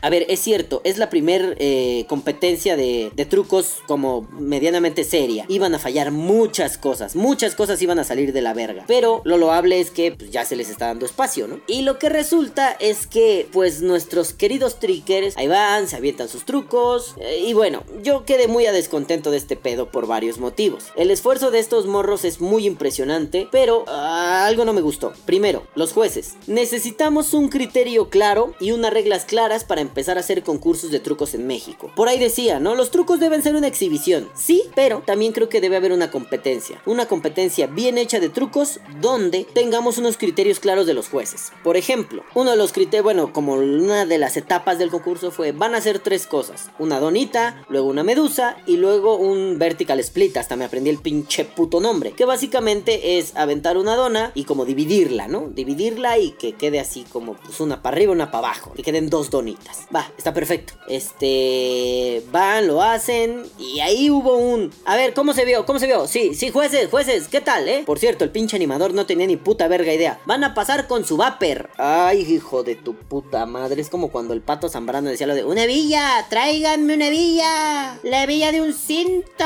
a ver, es cierto, es la primer eh, competencia de, trucos como medianamente seria. Iban a fallar muchas cosas, muchas cosas iban a salir de la verga. Pero lo loable es que pues, ya se les está dando espacio, ¿no? Y lo que resulta es que, pues nuestros queridos trickers ahí van, se avientan sus trucos. Eh, y bueno, yo quedé muy a descontento de este pedo por varios motivos. El esfuerzo de estos morros es muy impresionante, pero ah, algo no me gustó. Primero, los jueces. Necesitamos un criterio claro y unas reglas claras para empezar empezar a hacer concursos de trucos en México. Por ahí decía, ¿no? Los trucos deben ser una exhibición. Sí, pero también creo que debe haber una competencia. Una competencia bien hecha de trucos donde tengamos unos criterios claros de los jueces. Por ejemplo, uno de los criterios, bueno, como una de las etapas del concurso fue, van a hacer tres cosas. Una donita, luego una medusa y luego un vertical split. Hasta me aprendí el pinche puto nombre. Que básicamente es aventar una dona y como dividirla, ¿no? Dividirla y que quede así como pues una para arriba, una para abajo. Que queden dos donitas. Va, está perfecto. Este, van, lo hacen y ahí hubo un... A ver, ¿cómo se vio? ¿Cómo se vio? Sí, sí, jueces, jueces, ¿qué tal, eh? Por cierto, el pinche animador no tenía ni puta verga idea. Van a pasar con su vapor. Ay, hijo de tu puta madre. Es como cuando el pato Zambrano decía lo de... Una villa, tráiganme una villa. La villa de un cinto.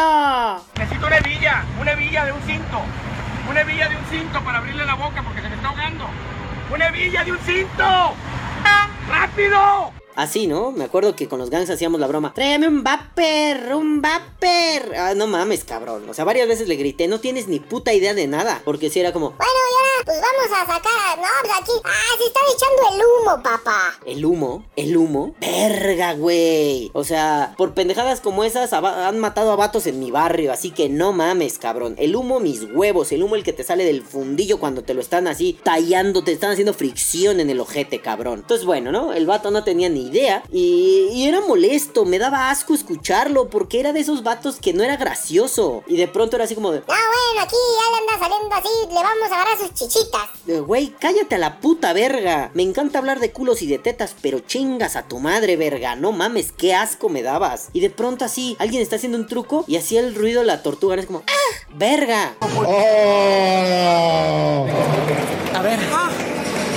Necesito una villa, una villa de un cinto. Una villa de un cinto para abrirle la boca porque se me está ahogando. Una villa de un cinto. ¡Rápido! Así, ¿no? Me acuerdo que con los gangs hacíamos la broma. Tráeme un vapor, un vapor. Ah, no mames, cabrón. O sea, varias veces le grité, no tienes ni puta idea de nada. Porque si era como, bueno, ya pues vamos a sacar. No, pues aquí. Ah, se están echando el humo, papá. ¿El humo? ¿El humo? Verga, güey. O sea, por pendejadas como esas han matado a vatos en mi barrio, así que no mames, cabrón. El humo, mis huevos. El humo el que te sale del fundillo cuando te lo están así tallando, te están haciendo fricción en el ojete, cabrón. Entonces, bueno, ¿no? El vato no tenía ni idea y, y era molesto, me daba asco escucharlo porque era de esos vatos que no era gracioso. Y de pronto era así como de, No, bueno, aquí ya le anda saliendo así. Le vamos a agarrar sus chichitas. Eh, Güey, cállate a la puta verga. Me encanta hablar de culos y de tetas, pero chingas a tu madre, verga. No mames, qué asco me dabas. Y de pronto así, alguien está haciendo un truco y hacía el ruido de la tortuga. Es como, ¡ah! ¡Verga! A ver.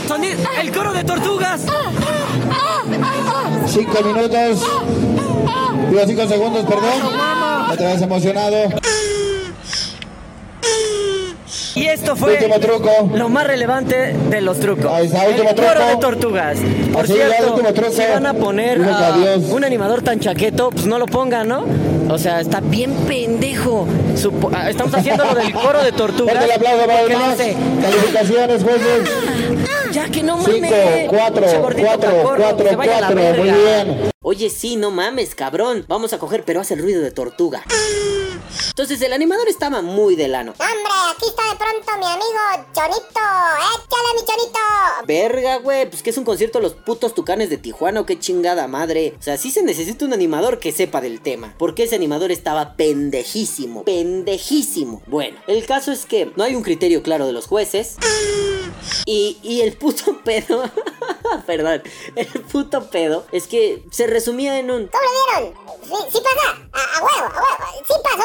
Sonido, el coro de tortugas. Cinco minutos. Digo, cinco segundos, perdón. Otra vez emocionado. Y esto fue Último truco. lo más relevante de los trucos. Ahí está, último el coro truco. de tortugas. Por Así, cierto, truco. si van a poner a un animador tan chaqueto, pues no lo pongan, ¿no? O sea, está bien pendejo. Supo- ah, estamos haciendo lo del coro de tortugas. Fuerte el aplauso para hace, Calificaciones, jueces. Ya que no mames. Cinco, cuatro, gordito cuatro, cacorro, cuatro, cuatro. Muy bien. Oye, sí, no mames, cabrón. Vamos a coger, pero hace el ruido de tortuga. Entonces el animador estaba muy de lano. Hombre, aquí está de pronto mi amigo Chonito. Échale, mi Chonito. Verga, güey, pues que es un concierto de los putos tucanes de Tijuana qué chingada madre. O sea, sí se necesita un animador que sepa del tema. Porque ese animador estaba pendejísimo. Pendejísimo. Bueno, el caso es que no hay un criterio claro de los jueces. Y, y el puto pedo. Perdón. El puto pedo es que se resumía en un. ¿Cómo lo vieron? Sí, sí pasa. A, a huevo, a huevo. Sí pasó.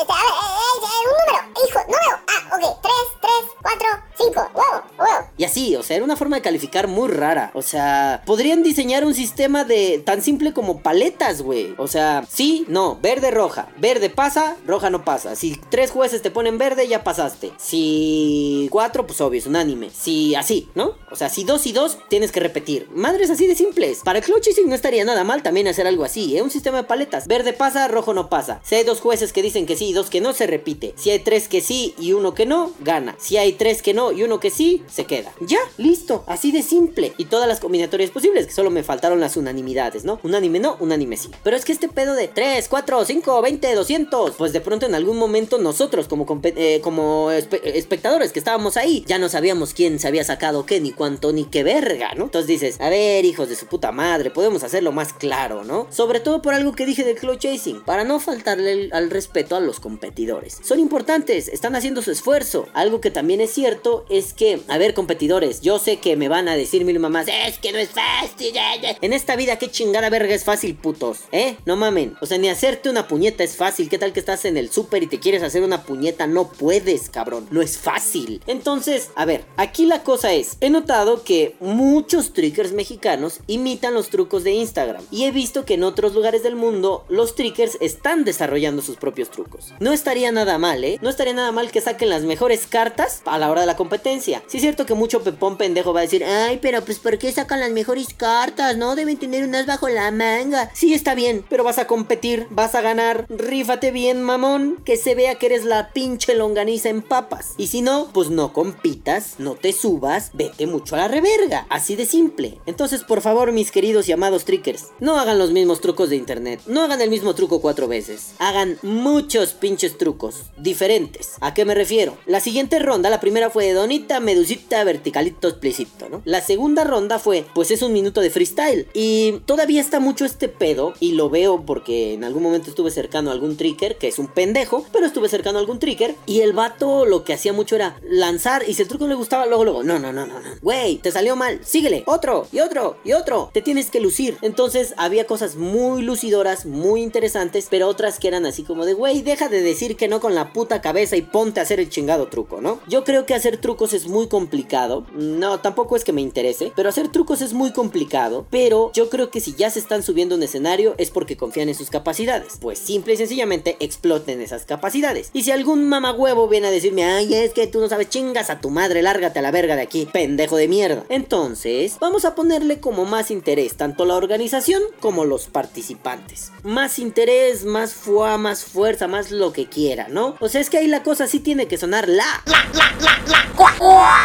Este, a ver, eh, eh, un número. Hijo, no veo. Ah, ok. Tres, tres, cuatro, cinco. Huevo, huevo. Y así, o sea, era una forma de calificar muy rara. O sea, podrían diseñar un sistema de tan simple como paletas, güey. O sea, sí, no, verde, roja. Verde pasa, roja no pasa. Si tres jueces te ponen verde, ya pasaste. Si cuatro, pues obvio, es unánime. Si así, ¿no? O sea, si dos y dos, tienes que repetir. Madres así de simples. Para el no estaría nada mal también hacer algo así, ¿eh? Un sistema de paletas. Verde pasa, rojo no pasa. Si hay dos jueces que dicen que sí y dos que no, se repite. Si hay tres que sí y uno que no, gana. Si hay tres que no y uno que sí, se queda. Ya, listo. Así de simple. Y todas las combinatorias posibles, que solo me faltaron las unanimidades, ¿no? Unánime no, unánime sí. Pero es que este pedo de 3, 4, 5, 20, 200, pues de pronto en algún momento nosotros como, eh, como espe- espectadores que estábamos ahí, ya no sabíamos quién se había sacado qué, ni cuánto, ni qué verga, ¿no? Entonces dices, a ver, hijos de su puta madre, podemos hacerlo más claro, ¿no? Sobre todo por algo que dije del clutch chasing, para no faltarle al respeto a los competidores. Son importantes, están haciendo su esfuerzo. Algo que también es cierto es que, a ver, competidores, yo sé que me van a decir mil mamás, es que no es fácil. ya, ya". En esta vida, qué chingada verga es fácil, putos, ¿eh? No mamen. O sea, ni hacerte una puñeta es fácil. ¿Qué tal que estás en el súper y te quieres hacer una puñeta? No puedes, cabrón. No es fácil. Entonces, a ver, aquí la cosa es, he notado que muchos trickers mexicanos imitan los trucos de Instagram. Y he visto que en otros lugares del mundo los trickers están desarrollando sus propios trucos. No estaría nada mal, ¿eh? No estaría nada mal que saquen las mejores cartas a la hora de la competencia. Sí es cierto que mucho pepón pendejo va a decir, ay, pero pues ¿por qué sacan las mejores cartas? No deben tener unas bajo la manga. Sí está bien, pero vas a competir, vas a ganar. Rífate bien, mamón, que se vea que eres la pinche longaniza en papas. Y si no, pues no compitas, no te subas, vete mucho a la reverga. Así de simple. Entonces, por favor, mis queridos y amados trickers, no hagan los mismos trucos de internet. No hagan el mismo truco cuatro veces. Hagan muchos pinches trucos diferentes. ¿A qué me refiero? La siguiente ronda, la primera fue de donita, medusita, verticalito, explicito, ¿no? La segunda ronda fue, pues es un minuto de freestyle. Y todavía está mucho este pedo. Y lo veo porque en algún momento estuve cercano a algún tricker, que es un pendejo, pero estuve cercano a algún tricker. Y el vato lo que hacía mucho era lanzar. Y si el truco no le gustaba, luego, luego, no, no, no, no, no. Güey, te salió mal, síguele. Otro, y otro, y otro. Te tienes que lucir. Entonces había cosas muy lucidoras, muy interesantes, pero otras que eran así como de, güey, deja de decir que no con la puta cabeza y ponte a hacer el chingado truco, ¿no? Yo creo que hacer trucos es muy complicado. No, tampoco es que me interese, pero hacer trucos es muy complicado. Pero yo creo que si ya se están subiendo un escenario es porque confían en sus capacidades. Pues simple y sencillamente exploten esas capacidades. Y si algún mamagüevo viene a decirme, ay, es que tú no sabes, chingas a tu madre, lárgate a la verga de aquí, pendejo de mierda. Entonces, vamos a ponerle como más interés tanto la organización como los participantes. Más interés, más fuá, más fuerza, más lo que quiera, ¿no? O sea, es que ahí la cosa sí tiene que sonar la.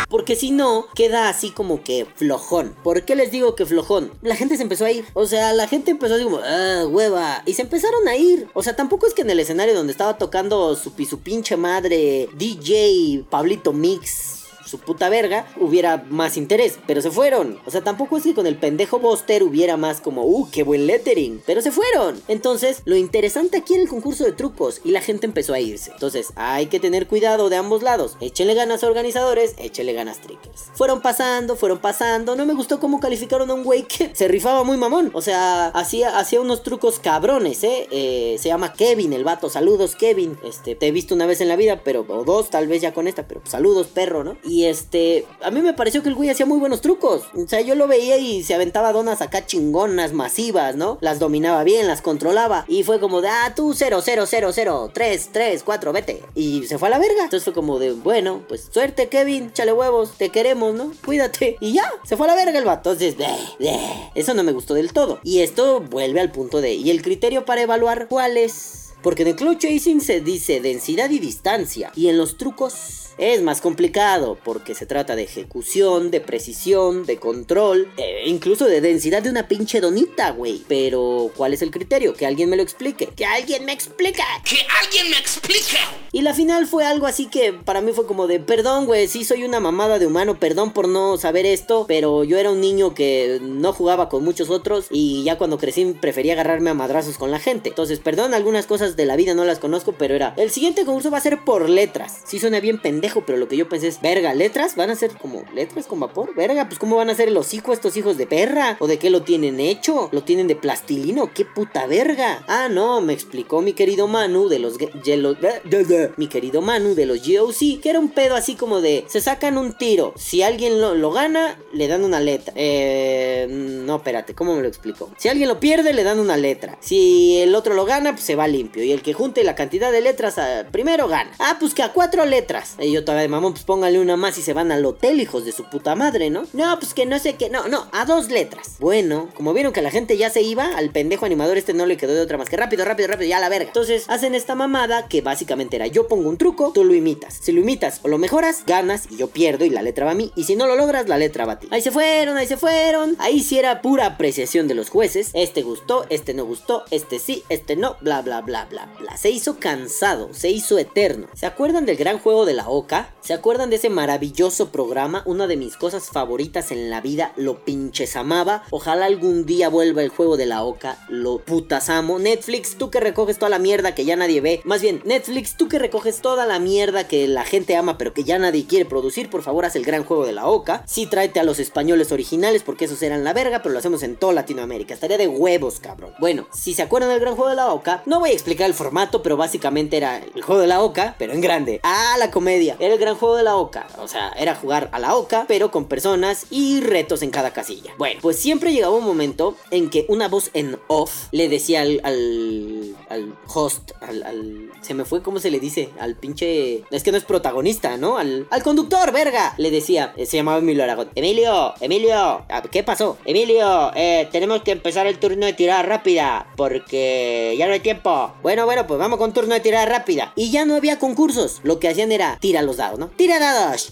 Porque si no, queda así como que flojón. ¿Por qué les digo que flojón? La gente se empezó a ir. O sea, la gente empezó así como, ah, hueva. Y se empezaron a ir. O sea, tampoco es que en el escenario donde estaba tocando su, su pinche madre DJ Pablito Mix su puta verga, hubiera más interés, pero se fueron. O sea, tampoco es que con el pendejo Buster hubiera más como, uh, qué buen lettering, pero se fueron. Entonces, lo interesante aquí era el concurso de trucos y la gente empezó a irse. Entonces, hay que tener cuidado de ambos lados. Échenle ganas a organizadores, échenle ganas trickers. Fueron pasando, fueron pasando. No me gustó cómo calificaron a un güey que se rifaba muy mamón. O sea, hacía, hacía unos trucos cabrones, ¿eh? Eh, Se llama Kevin, el vato. Saludos, Kevin. Este, te he visto una vez en la vida, pero, o dos, tal vez ya con esta, pero saludos, perro, ¿no? Y este, a mí me pareció que el güey hacía muy buenos trucos. O sea, yo lo veía y se aventaba donas acá chingonas, masivas, ¿no? Las dominaba bien, las controlaba. Y fue como de, ah, tú 0, 0, 0, 0, 3, 3, 4, vete. Y se fue a la verga. Entonces fue como de, bueno, pues suerte, Kevin, chale huevos, te queremos, ¿no? Cuídate. Y ya, se fue a la verga el vato. Entonces, bleh, bleh. eso no me gustó del todo. Y esto vuelve al punto de, ¿y el criterio para evaluar cuál es? Porque en el chasing se dice densidad y distancia. Y en los trucos es más complicado porque se trata de ejecución, de precisión, de control, e incluso de densidad de una pinche donita, güey. Pero, ¿cuál es el criterio? Que alguien me lo explique. Que alguien me explique. ¡Que alguien me explique! Y la final fue algo así que para mí fue como de, perdón, güey, sí soy una mamada de humano, perdón por no saber esto, pero yo era un niño que no jugaba con muchos otros y ya cuando crecí prefería agarrarme a madrazos con la gente. Entonces, perdón, algunas cosas de la vida no las conozco, pero era, el siguiente concurso va a ser por letras. Sí suena bien pendejo, pero lo que yo pensé es, verga, letras van a ser como letras con vapor, verga, pues cómo van a ser los hijos estos hijos de perra, o de qué lo tienen hecho, lo tienen de plastilino, qué puta verga. Ah, no, me explicó mi querido Manu de los mi querido Manu de los GOC, que era un pedo así como de, se sacan un tiro, si alguien lo, lo gana, le dan una letra. Eh, no, espérate, ¿cómo me lo explico? Si alguien lo pierde, le dan una letra. Si el otro lo gana, pues se va limpio. Y el que junte la cantidad de letras ah, primero gana. Ah, pues que a cuatro letras. Y todavía de mamón, pues póngale una más y se van al hotel, hijos de su puta madre, ¿no? No, pues que no sé qué, no, no, a dos letras. Bueno, como vieron que la gente ya se iba, al pendejo animador este no le quedó de otra más que rápido, rápido, rápido, ya la verga. Entonces hacen esta mamada que básicamente era yo pongo un truco, tú lo imitas. Si lo imitas o lo mejoras, ganas y yo pierdo y la letra va a mí. Y si no lo logras, la letra va a ti. Ahí se fueron, ahí se fueron. Ahí sí era pura apreciación de los jueces. Este gustó, este no gustó, este sí, este no, bla, bla, bla, bla, bla. Se hizo cansado, se hizo eterno. ¿Se acuerdan del gran juego de la ¿Se acuerdan de ese maravilloso programa? Una de mis cosas favoritas en la vida, lo pinches amaba. Ojalá algún día vuelva el juego de la Oca, lo putas amo. Netflix, tú que recoges toda la mierda que ya nadie ve. Más bien, Netflix, tú que recoges toda la mierda que la gente ama pero que ya nadie quiere producir, por favor haz el gran juego de la Oca. Sí, tráete a los españoles originales porque esos eran la verga, pero lo hacemos en toda Latinoamérica. Estaría de huevos, cabrón. Bueno, si se acuerdan del gran juego de la Oca, no voy a explicar el formato, pero básicamente era el juego de la Oca, pero en grande. Ah, la comedia. Era el gran juego de la Oca. O sea, era jugar a la Oca, pero con personas y retos en cada casilla. Bueno, pues siempre llegaba un momento en que una voz en off le decía al, al, al host, al, al- Se me fue, ¿cómo se le dice? Al pinche... Es que no es protagonista, ¿no? Al, al conductor, verga. Le decía, se llamaba Emilio Aragón. Emilio, Emilio, ah, ¿qué pasó? Emilio, eh, tenemos que empezar el turno de tirada rápida porque ya no hay tiempo. Bueno, bueno, pues vamos con turno de tirada rápida. Y ya no había concursos. Lo que hacían era tira los dados, ¿no? Tira dados.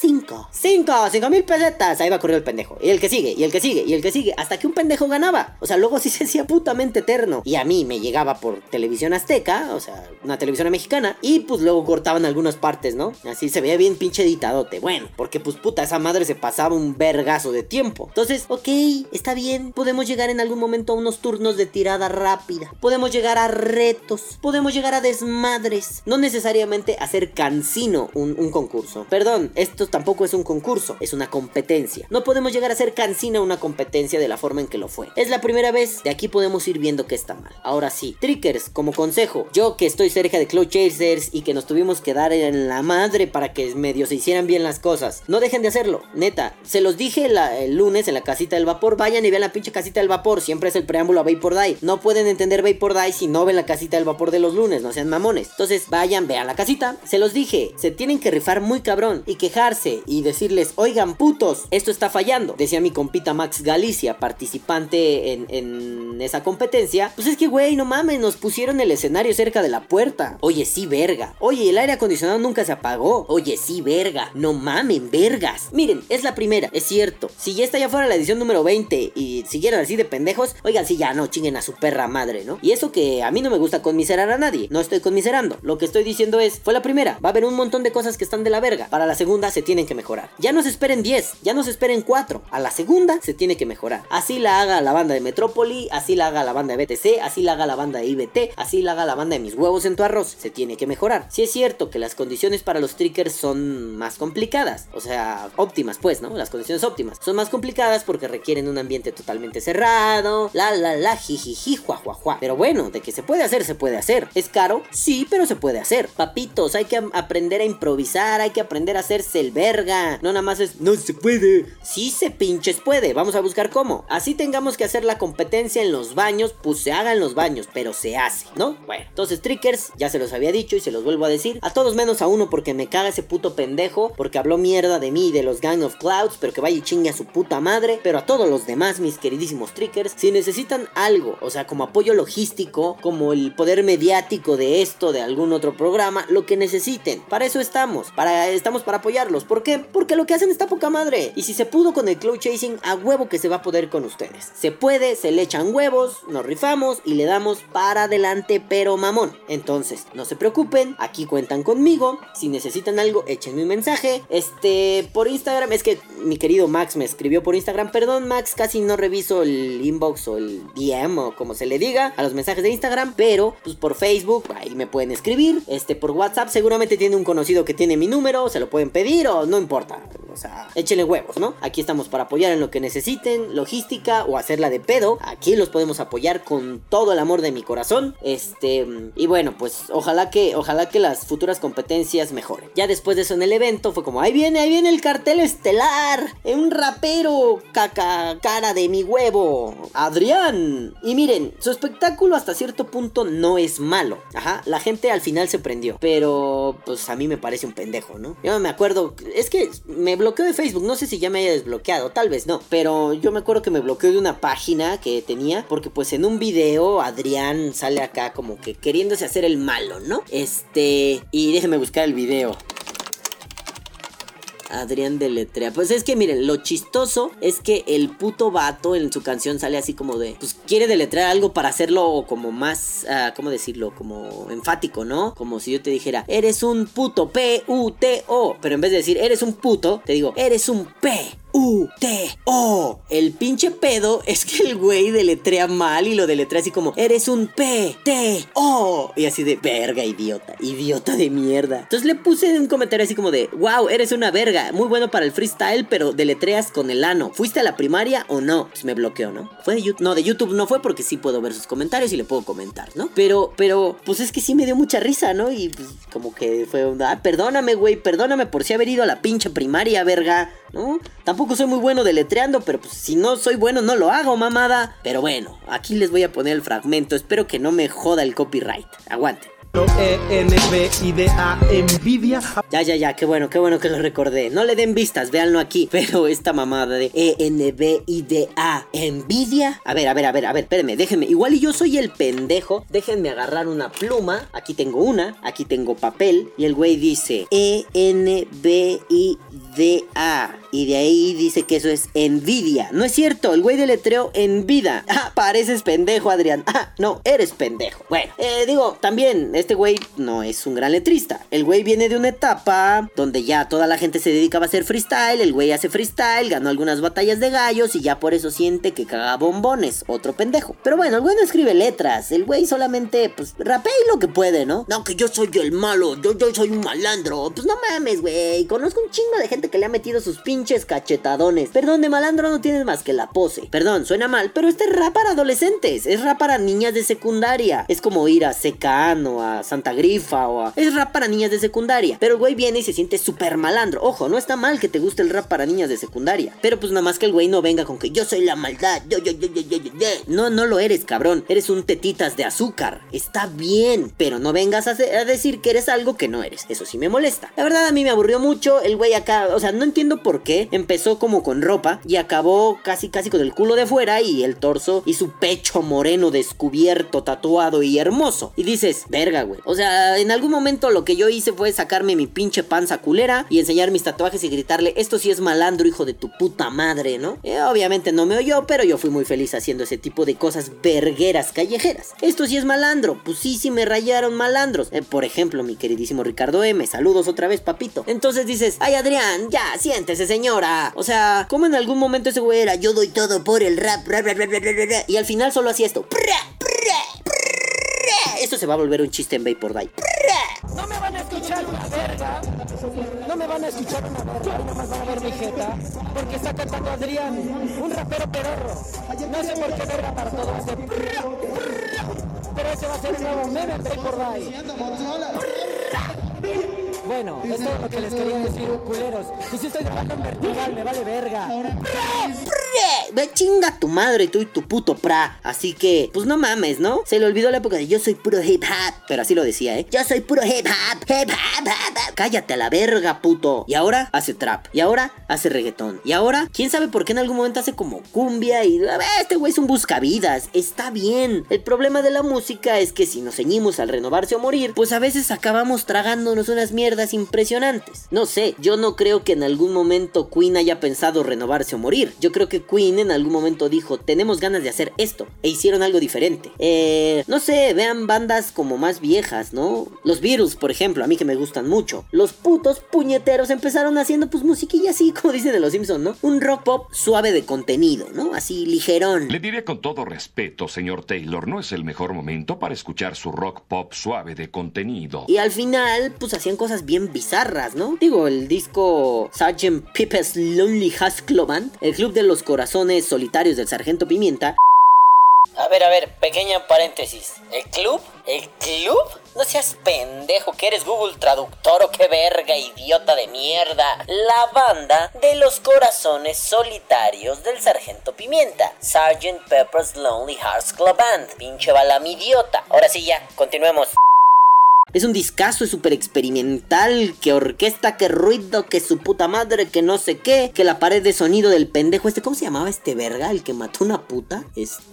Cinco. Cinco, cinco mil pesetas. Ahí va correr el pendejo. Y el que sigue, y el que sigue, y el que sigue. Hasta que un pendejo ganaba. O sea, luego sí se hacía putamente eterno. Y a mí me llegaba por televisión azteca, o sea, una televisión mexicana. Y pues luego cortaban algunas partes, ¿no? Así se veía bien pinche editadote. Bueno, porque pues puta, esa madre se pasaba un vergazo de tiempo. Entonces, ok, está bien. Podemos llegar en algún momento a unos turnos de tirada rápida. Podemos llegar a retos. Podemos llegar a desmadres. No necesariamente hacer cansino un, concurso. Perdón, esto tampoco es un concurso, es una competencia. No podemos llegar a ser cansina una competencia de la forma en que lo fue. Es la primera vez, de aquí podemos ir viendo que está mal. Ahora ahora sí. Trickers, como consejo, yo que estoy cerca de Cloud Chasers y que nos tuvimos que dar en la madre para que medio se hicieran bien las cosas, no dejen de hacerlo, neta. Se los dije el lunes en la casita del vapor, vayan y vean la pinche casita del vapor, siempre es el preámbulo a Vapor Die. No pueden entender Vapor Die si no ven la casita del vapor de los lunes, no sean mamones. Entonces, vayan, vean la casita. Se los dije, se tienen que rifar muy cabrón y quejarse y decirles, oigan putos, esto está fallando. Decía mi compita Max Galicia, participante en, en esa competencia. Pues es que, güey, no mames, nos pusieron el escenario cerca de la puerta. Oye, sí, verga. Oye, el aire acondicionado nunca se apagó. Oye, sí, verga. No mamen, vergas. Miren, es la primera, es cierto. Si ya está ya fuera la edición número 20 y siguieran así de pendejos, oigan, sí, ya no chinguen a su perra madre, ¿no? Y eso que a mí no me gusta conmiserar a nadie. No estoy conmiserando. Lo que estoy diciendo es, fue la primera. Va a haber un montón de cosas que están de la verga. Para la segunda se tienen que mejorar. Ya no se esperen 10, ya no se esperen 4. A la segunda se tiene que mejorar. Así la haga la banda de Metrópoli, así la haga la banda de BTC, así la haga la banda de IBT, así la haga la banda de mis huevos en tu arroz. Se tiene que mejorar. Si es cierto que las condiciones para los trickers son más complicadas, o sea, óptimas pues, ¿no? Las condiciones óptimas. Son más complicadas porque requieren un ambiente totalmente cerrado, la la la jijiji, jua Pero bueno, de que se puede hacer, se puede hacer. ¿Es caro? Sí, pero se puede hacer. Papitos, hay que aprender a improvisar, hay que aprender a hacerse el verga. No nada más es, no se puede. Sí se pinches puede, vamos a buscar cómo. Así tengamos que hacer la competencia en los baños, pues se haga en los baños, pero se hace, ¿no? Bueno, entonces Trickers, ya se los había dicho y se los vuelvo a decir. A todos menos a uno porque me caga ese puto pendejo, porque habló mierda de mí y de los Gang of Clouds, pero que vaya y chingue a su puta madre. Pero a todos los demás, mis queridísimos Trickers, si necesitan algo, o sea, como apoyo logístico, como el poder mediático de esto, de algún otro programa, lo que necesiten. Para eso estamos, para, estamos para apoyarlos. ¿Por qué? Porque lo que hacen está poca madre. Y si se pudo con el cloud chasing, a huevo que se va a poder con ustedes. Se puede, se le echan huevos, nos rifamos y le damos para adelante, pero mamón. Entonces, no se preocupen, aquí cuentan conmigo. Si necesitan algo, échenme un mensaje. Este, por Instagram, es que mi querido Max me escribió por Instagram. Perdón, Max, casi no reviso el inbox o el DM o como se le diga a los mensajes de Instagram, pero pues por Facebook ahí me pueden escribir. Este, por WhatsApp seguramente tiene un conocido que tiene mi número, se lo pueden pedir o no importa. O sea, échenle huevos, ¿no? Aquí estamos para apoyar en lo que necesiten, logística o hacerla de pedo. Aquí los podemos apoyar con todo el amor de mi corazón. Este, y bueno, pues ojalá que, ojalá que las futuras competencias mejoren. Ya después de eso en el evento fue como, ahí viene, ahí viene el cartel estelar. Un rapero caca cara de mi huevo. Adrián. Y miren, su espectáculo hasta cierto punto no es malo. Ajá, la gente al final se prendió. Pero pues a mí me parece un pendejo, ¿no? Yo me acuerdo, es que me bloqueó de Facebook, no sé si ya me haya desbloqueado, tal vez no. Pero yo me acuerdo que me bloqueó de una página que tenía. Porque pues en un video Adrián sale acá como que queriéndose hacer el malo, ¿no? Este... Y déjeme buscar el video. Adrián Deletrea. Pues es que miren, lo chistoso es que el puto vato en su canción sale así como de. Pues quiere deletrear algo para hacerlo como más. Uh, ¿Cómo decirlo? Como enfático, ¿no? Como si yo te dijera, eres un puto P-U-T-O. Pero en vez de decir, eres un puto, te digo, eres un P. U-T-O. El pinche pedo es que el güey deletrea mal y lo deletrea así como, eres un P-T-O. Y así de, verga, idiota, idiota de mierda. Entonces le puse un comentario así como de, wow, eres una verga, muy bueno para el freestyle, pero deletreas con el ano. ¿Fuiste a la primaria o no? Pues me bloqueó, ¿no? Fue de YouTube. No, de YouTube no fue porque sí puedo ver sus comentarios y le puedo comentar, ¿no? Pero, pero, pues es que sí me dio mucha risa, ¿no? Y pues como que fue, ah, perdóname, güey, perdóname por si haber ido a la pinche primaria, verga, ¿no? Tampoco soy muy bueno deletreando, pero pues si no soy bueno no lo hago, mamada. Pero bueno, aquí les voy a poner el fragmento. Espero que no me joda el copyright. Aguante. Envidia. Ya, ya, ya, qué bueno, qué bueno que lo recordé. No le den vistas, véanlo aquí. Pero esta mamada de E N B I D A Envidia. A ver, a ver, a ver, a ver, espérenme, déjenme. Igual y yo soy el pendejo. Déjenme agarrar una pluma. Aquí tengo una, aquí tengo papel. Y el güey dice E N B I D A. Y de ahí dice que eso es envidia. No es cierto, el güey deletreó en vida. Ah, pareces pendejo, Adrián. Ah, no, eres pendejo. Bueno, eh, digo, también este güey no es un gran letrista. El güey viene de una etapa donde ya toda la gente se dedicaba a hacer freestyle. El güey hace freestyle, ganó algunas batallas de gallos y ya por eso siente que caga bombones. Otro pendejo. Pero bueno, el güey no escribe letras. El güey solamente, pues, rapea lo que puede, ¿no? No, que yo soy el malo, yo, yo soy un malandro. Pues no mames, güey. Conozco un chingo de gente que le ha metido sus pinches pinches cachetadones. Perdón, de malandro no tienes más que la pose. Perdón, suena mal, pero este es rap para adolescentes. Es rap para niñas de secundaria. Es como ir a Secano, a Santa Grifa o a... Es rap para niñas de secundaria. Pero el güey viene y se siente súper malandro. Ojo, no está mal que te guste el rap para niñas de secundaria. Pero pues nada más que el güey no venga con que yo soy la maldad. Yo, yo, yo, yo, yo, yo. No, no lo eres, cabrón. Eres un tetitas de azúcar. Está bien. Pero no vengas a decir que eres algo que no eres. Eso sí me molesta. La verdad a mí me aburrió mucho. El güey acá, o sea, no entiendo por qué. Empezó como con ropa y acabó casi casi con el culo de fuera y el torso y su pecho moreno descubierto, tatuado y hermoso. Y dices, verga, güey. O sea, en algún momento lo que yo hice fue sacarme mi pinche panza culera y enseñar mis tatuajes y gritarle, esto sí es malandro, hijo de tu puta madre, ¿no? Eh, obviamente no me oyó, pero yo fui muy feliz haciendo ese tipo de cosas vergueras callejeras. Esto sí es malandro, pues sí, sí me rayaron malandros. Eh, por ejemplo, mi queridísimo Ricardo M, saludos otra vez, papito. Entonces dices, ay Adrián, ya, siéntese señora. O sea, como en algún momento ese güey era, yo doy todo por el rap, rap, rap, rap, rap, rap, rap", y al final solo hacía esto. Esto se va a volver un chiste en Vapor Die. No me van a escuchar una verga. No me van a escuchar una verga. Y nomás van a ver mi jeta. Porque está cantando Adrián, un rapero perorro. No sé por qué verga para todo hace. Pero ese va a ser el nuevo meme en Break por Die. Bueno, esto es lo que les quería decir, culeros. Y si estoy grabando en vertical, me vale verga. Ve chinga tu madre tú y tu puto pra. Así que, pues no mames, ¿no? Se le olvidó la época de yo soy puro hip hop. Pero así lo decía, ¿eh? Yo soy puro hip hop, hip hop, hip hop. Cállate a la verga, puto. Y ahora hace trap. Y ahora hace reggaetón. Y ahora, quién sabe por qué en algún momento hace como cumbia. Y este güey es un buscavidas. Está bien. El problema de la música es que si nos ceñimos al renovarse o morir, pues a veces acabamos unas mierdas impresionantes. No sé, yo no creo que en algún momento Queen haya pensado renovarse o morir. Yo creo que Queen en algún momento dijo, tenemos ganas de hacer esto. E hicieron algo diferente. Eh, no sé, vean bandas como más viejas, ¿no? Los Beatles, por ejemplo, a mí que me gustan mucho. Los putos puñeteros empezaron haciendo pues musiquilla así, como dicen de los Simpsons, ¿no? Un rock pop suave de contenido, ¿no? Así ligerón. Le diré con todo respeto, señor Taylor, no es el mejor momento para escuchar su rock pop suave de contenido. Y al final, pues hacían cosas bien bizarras, ¿no? Digo, el disco Sgt. Pepper's Lonely Hearts Club el club de los corazones solitarios del Sargento Pimienta. A ver, a ver, pequeña paréntesis. ¿El club? ¿El club? No seas pendejo, que eres Google Traductor o qué verga, idiota de mierda. La banda de los corazones solitarios del Sargento Pimienta. Sgt. Pepper's Lonely Hearts Club Band. Pinche balami idiota. Ahora sí ya, continuemos. Es un discazo, súper experimental, que orquesta, que ruido, que su puta madre, que no sé qué, que la pared de sonido del pendejo este, ¿cómo se llamaba este verga? El que mató una puta. Este...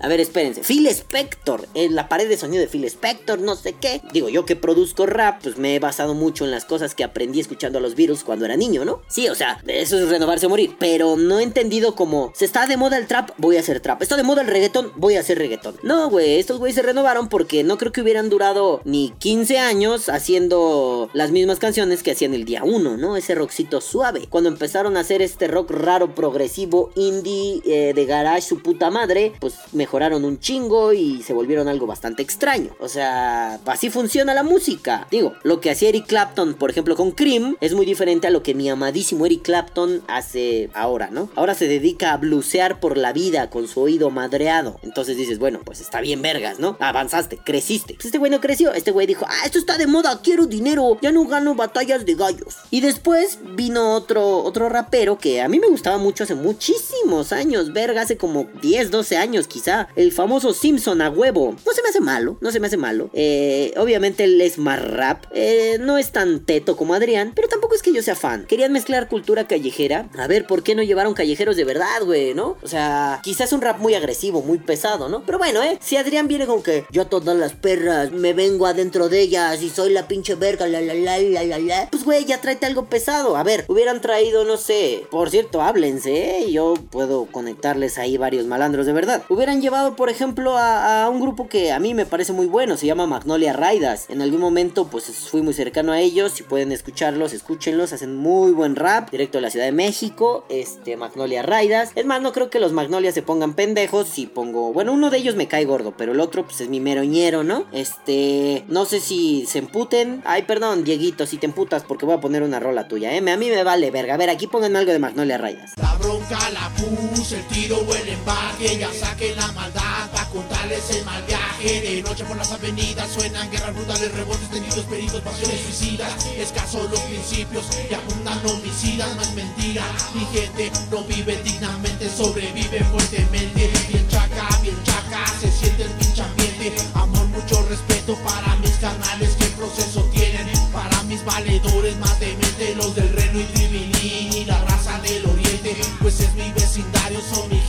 A ver, espérense. Phil Spector, eh, la pared de sonido de Phil Spector, no sé qué. Digo, yo que produzco rap, pues me he basado mucho en las cosas que aprendí escuchando a los virus cuando era niño, ¿no? Sí, o sea, eso es renovarse o morir, pero no he entendido como, se está de moda el trap, voy a hacer trap. Está de moda el reggaetón, voy a hacer reggaetón. No, güey, estos güeyes se renovaron porque no creo que hubieran durado ni 15 años haciendo las mismas canciones que hacían el día 1, ¿no? Ese rockcito suave. Cuando empezaron a hacer este rock raro, progresivo, indie, eh, de garage, su puta madre, pues mejoraron un chingo y se volvieron algo bastante extraño. O sea, así funciona la música. Digo, lo que hacía Eric Clapton, por ejemplo, con Cream, es muy diferente a lo que mi amadísimo Eric Clapton hace ahora, ¿no? Ahora se dedica a blusear por la vida con su oído madreado. Entonces dices, bueno, pues está bien vergas, ¿no? Avanzaste, creciste. Pues este güey no creció, este güey dijo, ah, esto está de moda, quiero dinero, ya no gano batallas de gallos. Y después vino otro, otro rapero que a mí me gustaba mucho hace muchísimos años, verga, hace como 10, 12 años quizá, el famoso Simpson a huevo. No se me hace malo, no se me hace malo. Eh, obviamente él es más rap, eh, no es tan teto como Adrián, pero tampoco es que yo sea fan. Querían mezclar cultura callejera. A ver, ¿por qué no llevaron callejeros de verdad, güey, no? O sea, quizás un rap muy agresivo, muy pesado, ¿no? Pero bueno, eh, si Adrián viene con que yo todas las perras me vengo a dentro de ellas y soy la pinche verga, la la la la la la. Pues güey, ya tráete algo pesado. A ver, hubieran traído, no sé. Por cierto, háblense, ¿eh? Yo puedo conectarles ahí varios malandros de verdad. Hubieran llevado, por ejemplo, a, un grupo que a mí me parece muy bueno. Se llama Magnolia Raidas. En algún momento, pues fui muy cercano a ellos. Si pueden escucharlos, escúchenlos. Hacen muy buen rap. Directo de la Ciudad de México. Este, Magnolia Raidas. Es más, no creo que los Magnolias se pongan pendejos. Si pongo. Bueno, uno de ellos me cae gordo. Pero el otro, pues es mi meroñero, ¿no? Este. No sé si se emputen. Ay, perdón, Dieguito, si te emputas porque voy a poner una rola tuya, ¿eh? A mí me vale, verga. A ver, aquí pónganme algo de Magnolia Rayas. La bronca la puse, el tiro el embarque, ya saquen la maldad pa' contarles el mal viaje. De noche por las avenidas suenan guerras brutales, rebotes tenidos, peritos, pasiones suicidas. Escasos los principios y abundan homicidas, no es mentira. Mi gente no vive dignamente, sobrevive fuertemente. Bien chaca, bien chaca, se siente el pinche ambiente. Amor, mucho respeto para mis carnales que proceso tienen. Para mis valedores más demente, los del Reno y Tribilín y la raza del Oriente. Pues es mi vecindario, son mi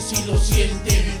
si lo sienten.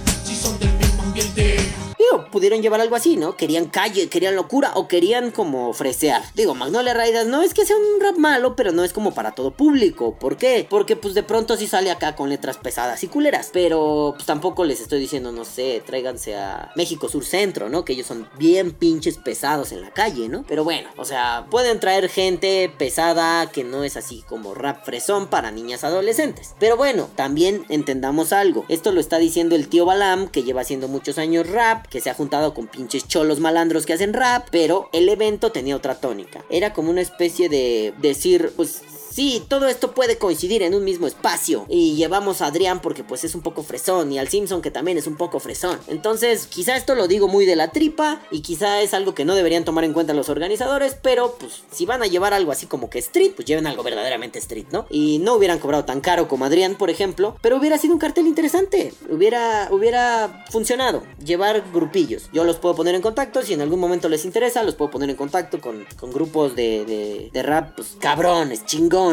Pudieron llevar algo así, ¿no? Querían calle, querían locura o querían como fresear. Digo, Magnolia Raiders no es que sea un rap malo, pero no es como para todo público. ¿Por qué? Porque pues de pronto sí sale acá con letras pesadas y culeras. Pero pues tampoco les estoy diciendo, no sé, tráiganse a México Sur Centro, ¿no? Que ellos son bien pinches pesados en la calle, ¿no? Pero bueno, o sea, pueden traer gente pesada que no es así como rap fresón para niñas adolescentes. Pero bueno, también entendamos algo. Esto lo está diciendo el tío Balam, que lleva haciendo muchos años rap, que se ha juntado con pinches cholos malandros que hacen rap, pero el evento tenía otra tónica. Era como una especie de decir, pues Sí, todo esto puede coincidir en un mismo espacio. Y llevamos a Adrián porque pues es un poco fresón y al Simpson que también es un poco fresón. Entonces, quizá esto lo digo muy de la tripa y quizá es algo que no deberían tomar en cuenta los organizadores, pero pues si van a llevar algo así como que street, pues lleven algo verdaderamente street, ¿no? Y no hubieran cobrado tan caro como Adrián, por ejemplo, pero hubiera sido un cartel interesante. Hubiera hubiera funcionado llevar grupillos. Yo los puedo poner en contacto si en algún momento les interesa, los puedo poner en contacto con, con grupos de, de, rap, pues cabrones,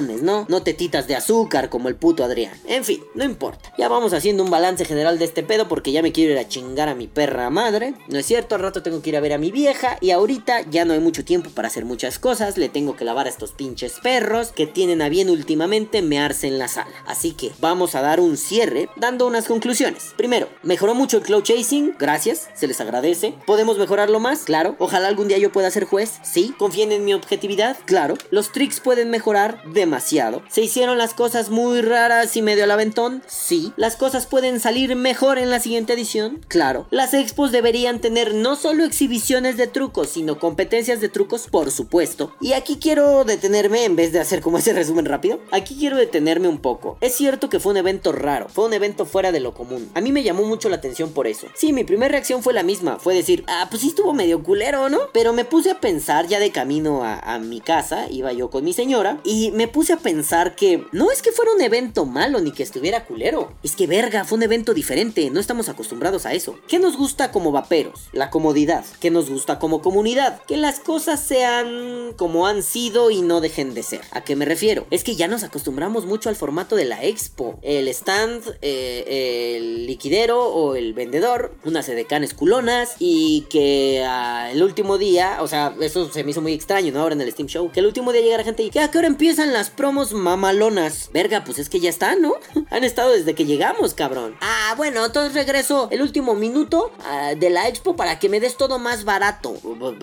¿no? No tetitas de azúcar como el puto Adrián. En fin, no importa. Ya vamos haciendo un balance general de este pedo porque ya me quiero ir a chingar a mi perra madre. No es cierto, al rato tengo que ir a ver a mi vieja y ahorita ya no hay mucho tiempo para hacer muchas cosas. Le tengo que lavar a estos pinches perros que tienen a bien últimamente mearse en la sala. Así que vamos a dar un cierre dando unas conclusiones. Primero, mejoró mucho el cloud chasing. Gracias, se les agradece. ¿Podemos mejorarlo más? Claro. Ojalá algún día yo pueda ser juez. Sí. ¿Confíen en mi objetividad? Claro. Los tricks pueden mejorar demasiado. ¿Se hicieron las cosas muy raras y medio al aventón? Sí. ¿Las cosas pueden salir mejor en la siguiente edición? Claro. Las expos deberían tener no solo exhibiciones de trucos, sino competencias de trucos, por supuesto. Y aquí quiero detenerme, en vez de hacer como ese resumen rápido, aquí quiero detenerme un poco. Es cierto que fue un evento raro, fue un evento fuera de lo común. A mí me llamó mucho la atención por eso. Sí, mi primera reacción fue la misma, fue decir, ah, pues sí estuvo medio culero, ¿no? Pero me puse a pensar ya de camino a, a mi casa, iba yo con mi señora, y me puse a pensar que no es que fuera un evento malo ni que estuviera culero. Es que verga, fue un evento diferente, no estamos acostumbrados a eso. ¿Qué nos gusta como vaperos? La comodidad. ¿Qué nos gusta como comunidad? Que las cosas sean como han sido y no dejen de ser. ¿A qué me refiero? Es que ya nos acostumbramos mucho al formato de la expo. El stand, eh, el liquidero o el vendedor, unas edecanes culonas y que el último día, o sea, eso se me hizo muy extraño, ¿no? Ahora en el Steam Show, que el último día llegara gente y que a qué hora empiezan las promos mamalonas. Verga, pues es que ya está, ¿no? Han estado desde que llegamos, cabrón. Ah, bueno, entonces regreso el último minuto ah, de la expo para que me des todo más barato.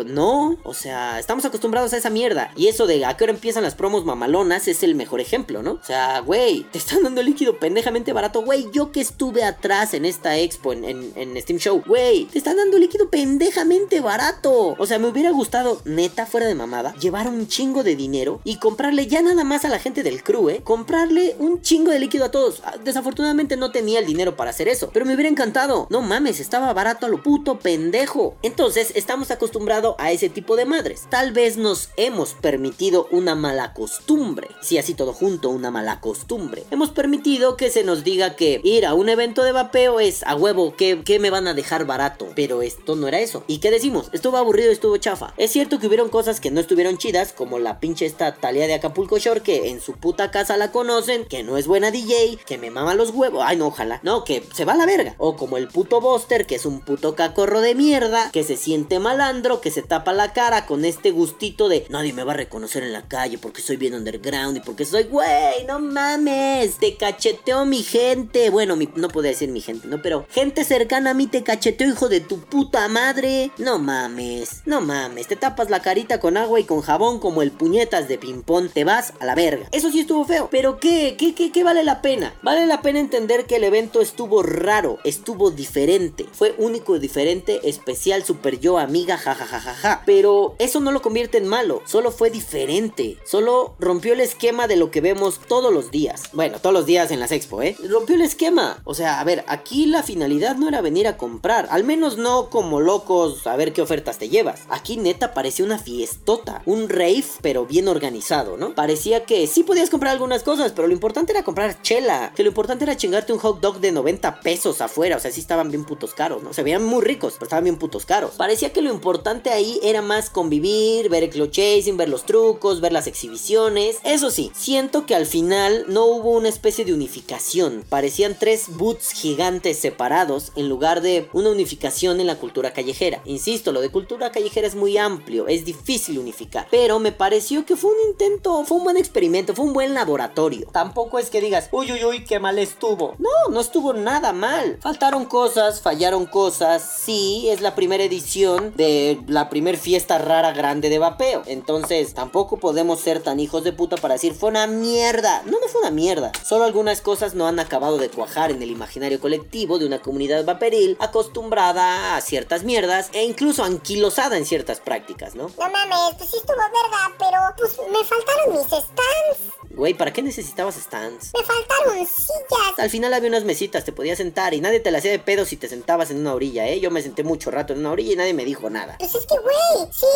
No, o sea, estamos acostumbrados a esa mierda. Y eso de a qué hora empiezan las promos mamalonas es el mejor ejemplo, ¿no? O sea, güey, te están dando líquido pendejamente barato. Güey, yo que estuve atrás en esta expo, en, en, en Steam Show, güey, te están dando líquido pendejamente barato. O sea, me hubiera gustado, neta, fuera de mamada, llevar un chingo de dinero y comprarle ya nada más a la gente del crew, ¿eh? Comprarle un chingo de líquido a todos. Ah, Desafortunadamente no tenía el dinero para hacer eso, pero me hubiera encantado. No mames, estaba barato a lo puto pendejo. Entonces, estamos acostumbrados a ese tipo de madres. Tal vez nos hemos permitido una mala costumbre. Si así todo junto, una mala costumbre. Hemos permitido que se nos diga que ir a un evento de vapeo es a huevo, que, que me van a dejar barato. Pero esto no era eso. ¿Y qué decimos? Estuvo aburrido, estuvo chafa. Es cierto que hubieron cosas que no estuvieron chidas, como la pinche esta Talia de Acapulco Que en su puta casa la conocen, que no es buena DJ, que me mama los huevos. Ay, no, ojalá. No, que se va a la verga. O como el puto Buster, que es un puto cacorro de mierda, que se siente malandro, que se tapa la cara con este gustito de nadie me va a reconocer en la calle porque soy bien underground y porque soy, güey, no mames, te cacheteo mi gente. Bueno, mi- no podía decir mi gente, ¿no? Pero gente cercana a mí te cacheteo, hijo de tu puta madre. No mames, no mames, te tapas la carita con agua y con jabón como el puñetas de ping-pong, te vas a la verga. Eso sí estuvo feo. Pero ¿qué? ¿Qué, qué, vale la pena? Vale la pena entender que el evento estuvo raro, estuvo diferente. Fue único, diferente, especial, super yo, amiga, jajajajaja. Pero eso no lo convierte en malo, solo fue diferente. Solo rompió el esquema de lo que vemos todos los días. Bueno, todos los días en las expo, ¿eh? Rompió el esquema. O sea, a ver, aquí la finalidad no era venir a comprar. Al menos no como locos a ver qué ofertas te llevas. Aquí neta parecía una fiestota. Un rave, pero bien organizado, ¿no? Parecía que sí podías comprar algunas cosas, pero lo importante era comprar chela. Que lo importante era chingarte un hot dog de 90 pesos afuera. O sea, sí estaban bien putos caros, ¿no? Se veían muy ricos, pero estaban bien putos caros. Parecía que lo importante ahí era más convivir, ver el club chasing, ver los trucos, ver las exhibiciones. Eso sí, siento que al final no hubo una especie de unificación. Parecían tres boots gigantes separados en lugar de una unificación en la cultura callejera. Insisto, lo de cultura callejera es muy amplio, es difícil unificar. Pero me pareció que fue un intento, fue un buen experimento, fue un buen laboratorio. Tampoco es que digas, uy, uy, uy, qué mal estuvo. No, no estuvo nada mal. Faltaron cosas, fallaron cosas. Sí, es la primera edición de la primer fiesta rara grande de vapeo. Entonces, tampoco podemos ser tan hijos de puta para decir, fue una mierda. No, no fue una mierda. Solo algunas cosas no han acabado de cuajar en el imaginario colectivo de una comunidad vaporil acostumbrada a ciertas mierdas e incluso anquilosada en ciertas prácticas, ¿no? No mames, pues sí estuvo verga, pero pues me faltaron mis stands. Güey, ¿para qué necesitabas stands? Me faltaron sillas. Al final había unas mesitas, te podías sentar y nadie te la hacía de pedo si te sentabas en una orilla, ¿eh? Yo me senté mucho rato en una orilla y nadie me dijo nada. Pues es que, güey, sí,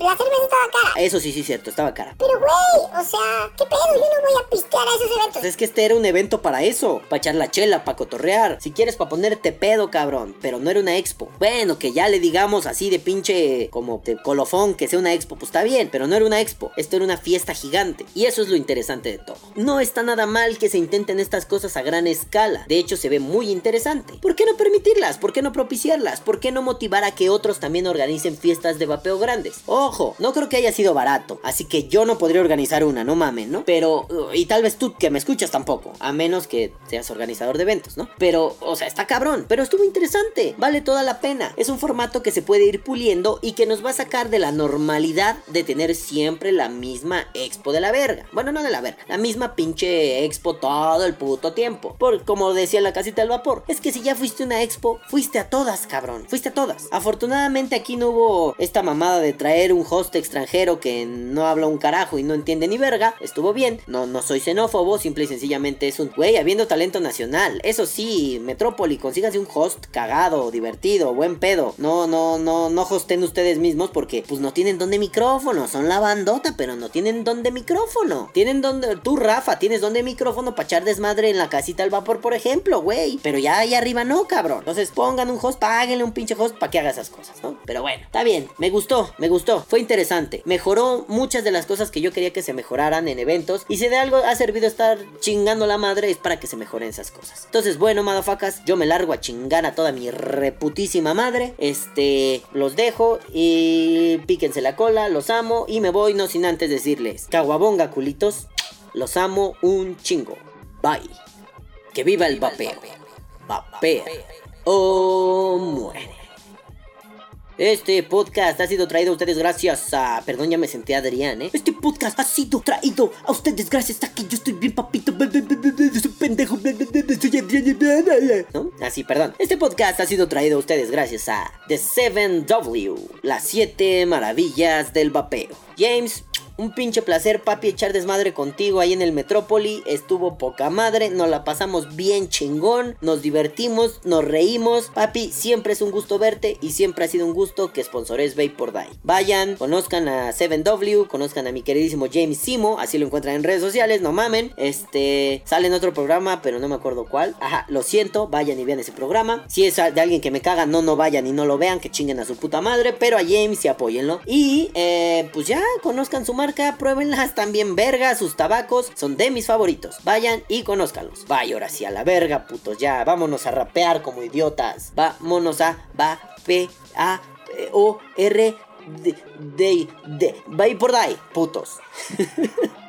la cerveza estaba cara. Eso sí, sí, cierto, estaba cara. Pero, güey, o sea, ¿qué pedo? Yo no voy a pistear a esos eventos. Pues es que este era un evento para eso, para echar la chela, para cotorrear. Si quieres, para ponerte pedo, cabrón. Pero no era una expo. Bueno, que ya le digamos así de pinche, como de colofón, que sea una expo, pues está bien, pero no era una expo. Esto era una fiesta gigante. Y eso es lo interesante de todo. No está nada mal que se intenten estas cosas a gran escala. De hecho, se ve muy interesante. ¿Por qué no permitirlas? ¿Por qué no propiciarlas? ¿Por qué no motivar a que otros también organicen fiestas de vapeo grandes? Ojo, no creo que haya sido barato. Así que yo no podría organizar una, no mamen, ¿no? Pero, uh, y tal vez tú que me escuchas tampoco. A menos que seas organizador de eventos, ¿no? Pero, o sea, está cabrón. Pero estuvo interesante. Vale toda la pena. Es un formato que se puede ir puliendo y que nos va a sacar de la normalidad de tener siempre la misma expo de la verga. Bueno, no de la verga. La misma pinche expo todo el puto tiempo. Por como decía la casita del vapor. Es que si ya fuiste a una expo, fuiste a todas, cabrón. Fuiste a todas. Afortunadamente aquí no hubo esta mamada de traer un host extranjero que no habla un carajo y no entiende ni verga. Estuvo bien. No, no soy xenófobo. Simple y sencillamente es un güey habiendo talento nacional. Eso sí, Metrópoli, consíganse un host cagado, divertido, buen pedo. No, no, no, no hosten ustedes mismos porque pues no tienen donde micrófono. Son la bandota, pero no tienen donde micrófono. Tienen donde. Tú, Rafa, tienes donde micrófono para echar desmadre en la casita del vapor, por ejemplo, güey. Pero ya ahí arriba no, cabrón. Entonces pongan un host, páguenle un pinche host para que haga esas cosas, ¿no? Pero bueno, está bien. Me gustó, me gustó. Fue interesante. Mejoró muchas de las cosas que yo quería que se mejoraran en eventos. Y si de algo ha servido estar chingando la madre, es para que se mejoren esas cosas. Entonces, bueno, madafacas, yo me largo a chingar a toda mi reputísima madre. Este, los dejo y píquense la cola, los amo y me voy no sin antes decirles, caguabonga culitos, los amo un chingo. Bye. Que viva el vapeo. Vapea. O muere. Este podcast ha sido traído a ustedes gracias a... Perdón, ya me senté Adrián, ¿eh? Este podcast ha sido traído a ustedes gracias a que yo estoy bien papito. Soy pendejo. ¿No? Así, perdón. Este podcast ha sido traído a ustedes gracias a The 7W. Las 7 maravillas del vapeo. James, un pinche placer, papi, echar desmadre contigo ahí en el Metrópoli. Estuvo poca madre, nos la pasamos bien chingón, nos divertimos, nos reímos. Papi, siempre es un gusto verte y siempre ha sido un gusto que sponsores Vapor Die. Vayan, conozcan a 7W, conozcan a mi queridísimo James Simo, así lo encuentran en redes sociales, no mamen. Este, sale en otro programa, pero no me acuerdo cuál. Ajá, lo siento, vayan y vean ese programa. Si es de alguien que me caga, no, no vayan y no lo vean, que chinguen a su puta madre, pero a James y apóyenlo. Y, eh, pues ya, conozcan su marca, pruébenlas también verga, sus tabacos son de mis favoritos. Vayan y conózcanlos. Vaya, ahora sí a la verga, putos, ya, vámonos a rapear como idiotas. Vámonos a va, p, a, P, o, r, d, d, d, va por ahí, putos.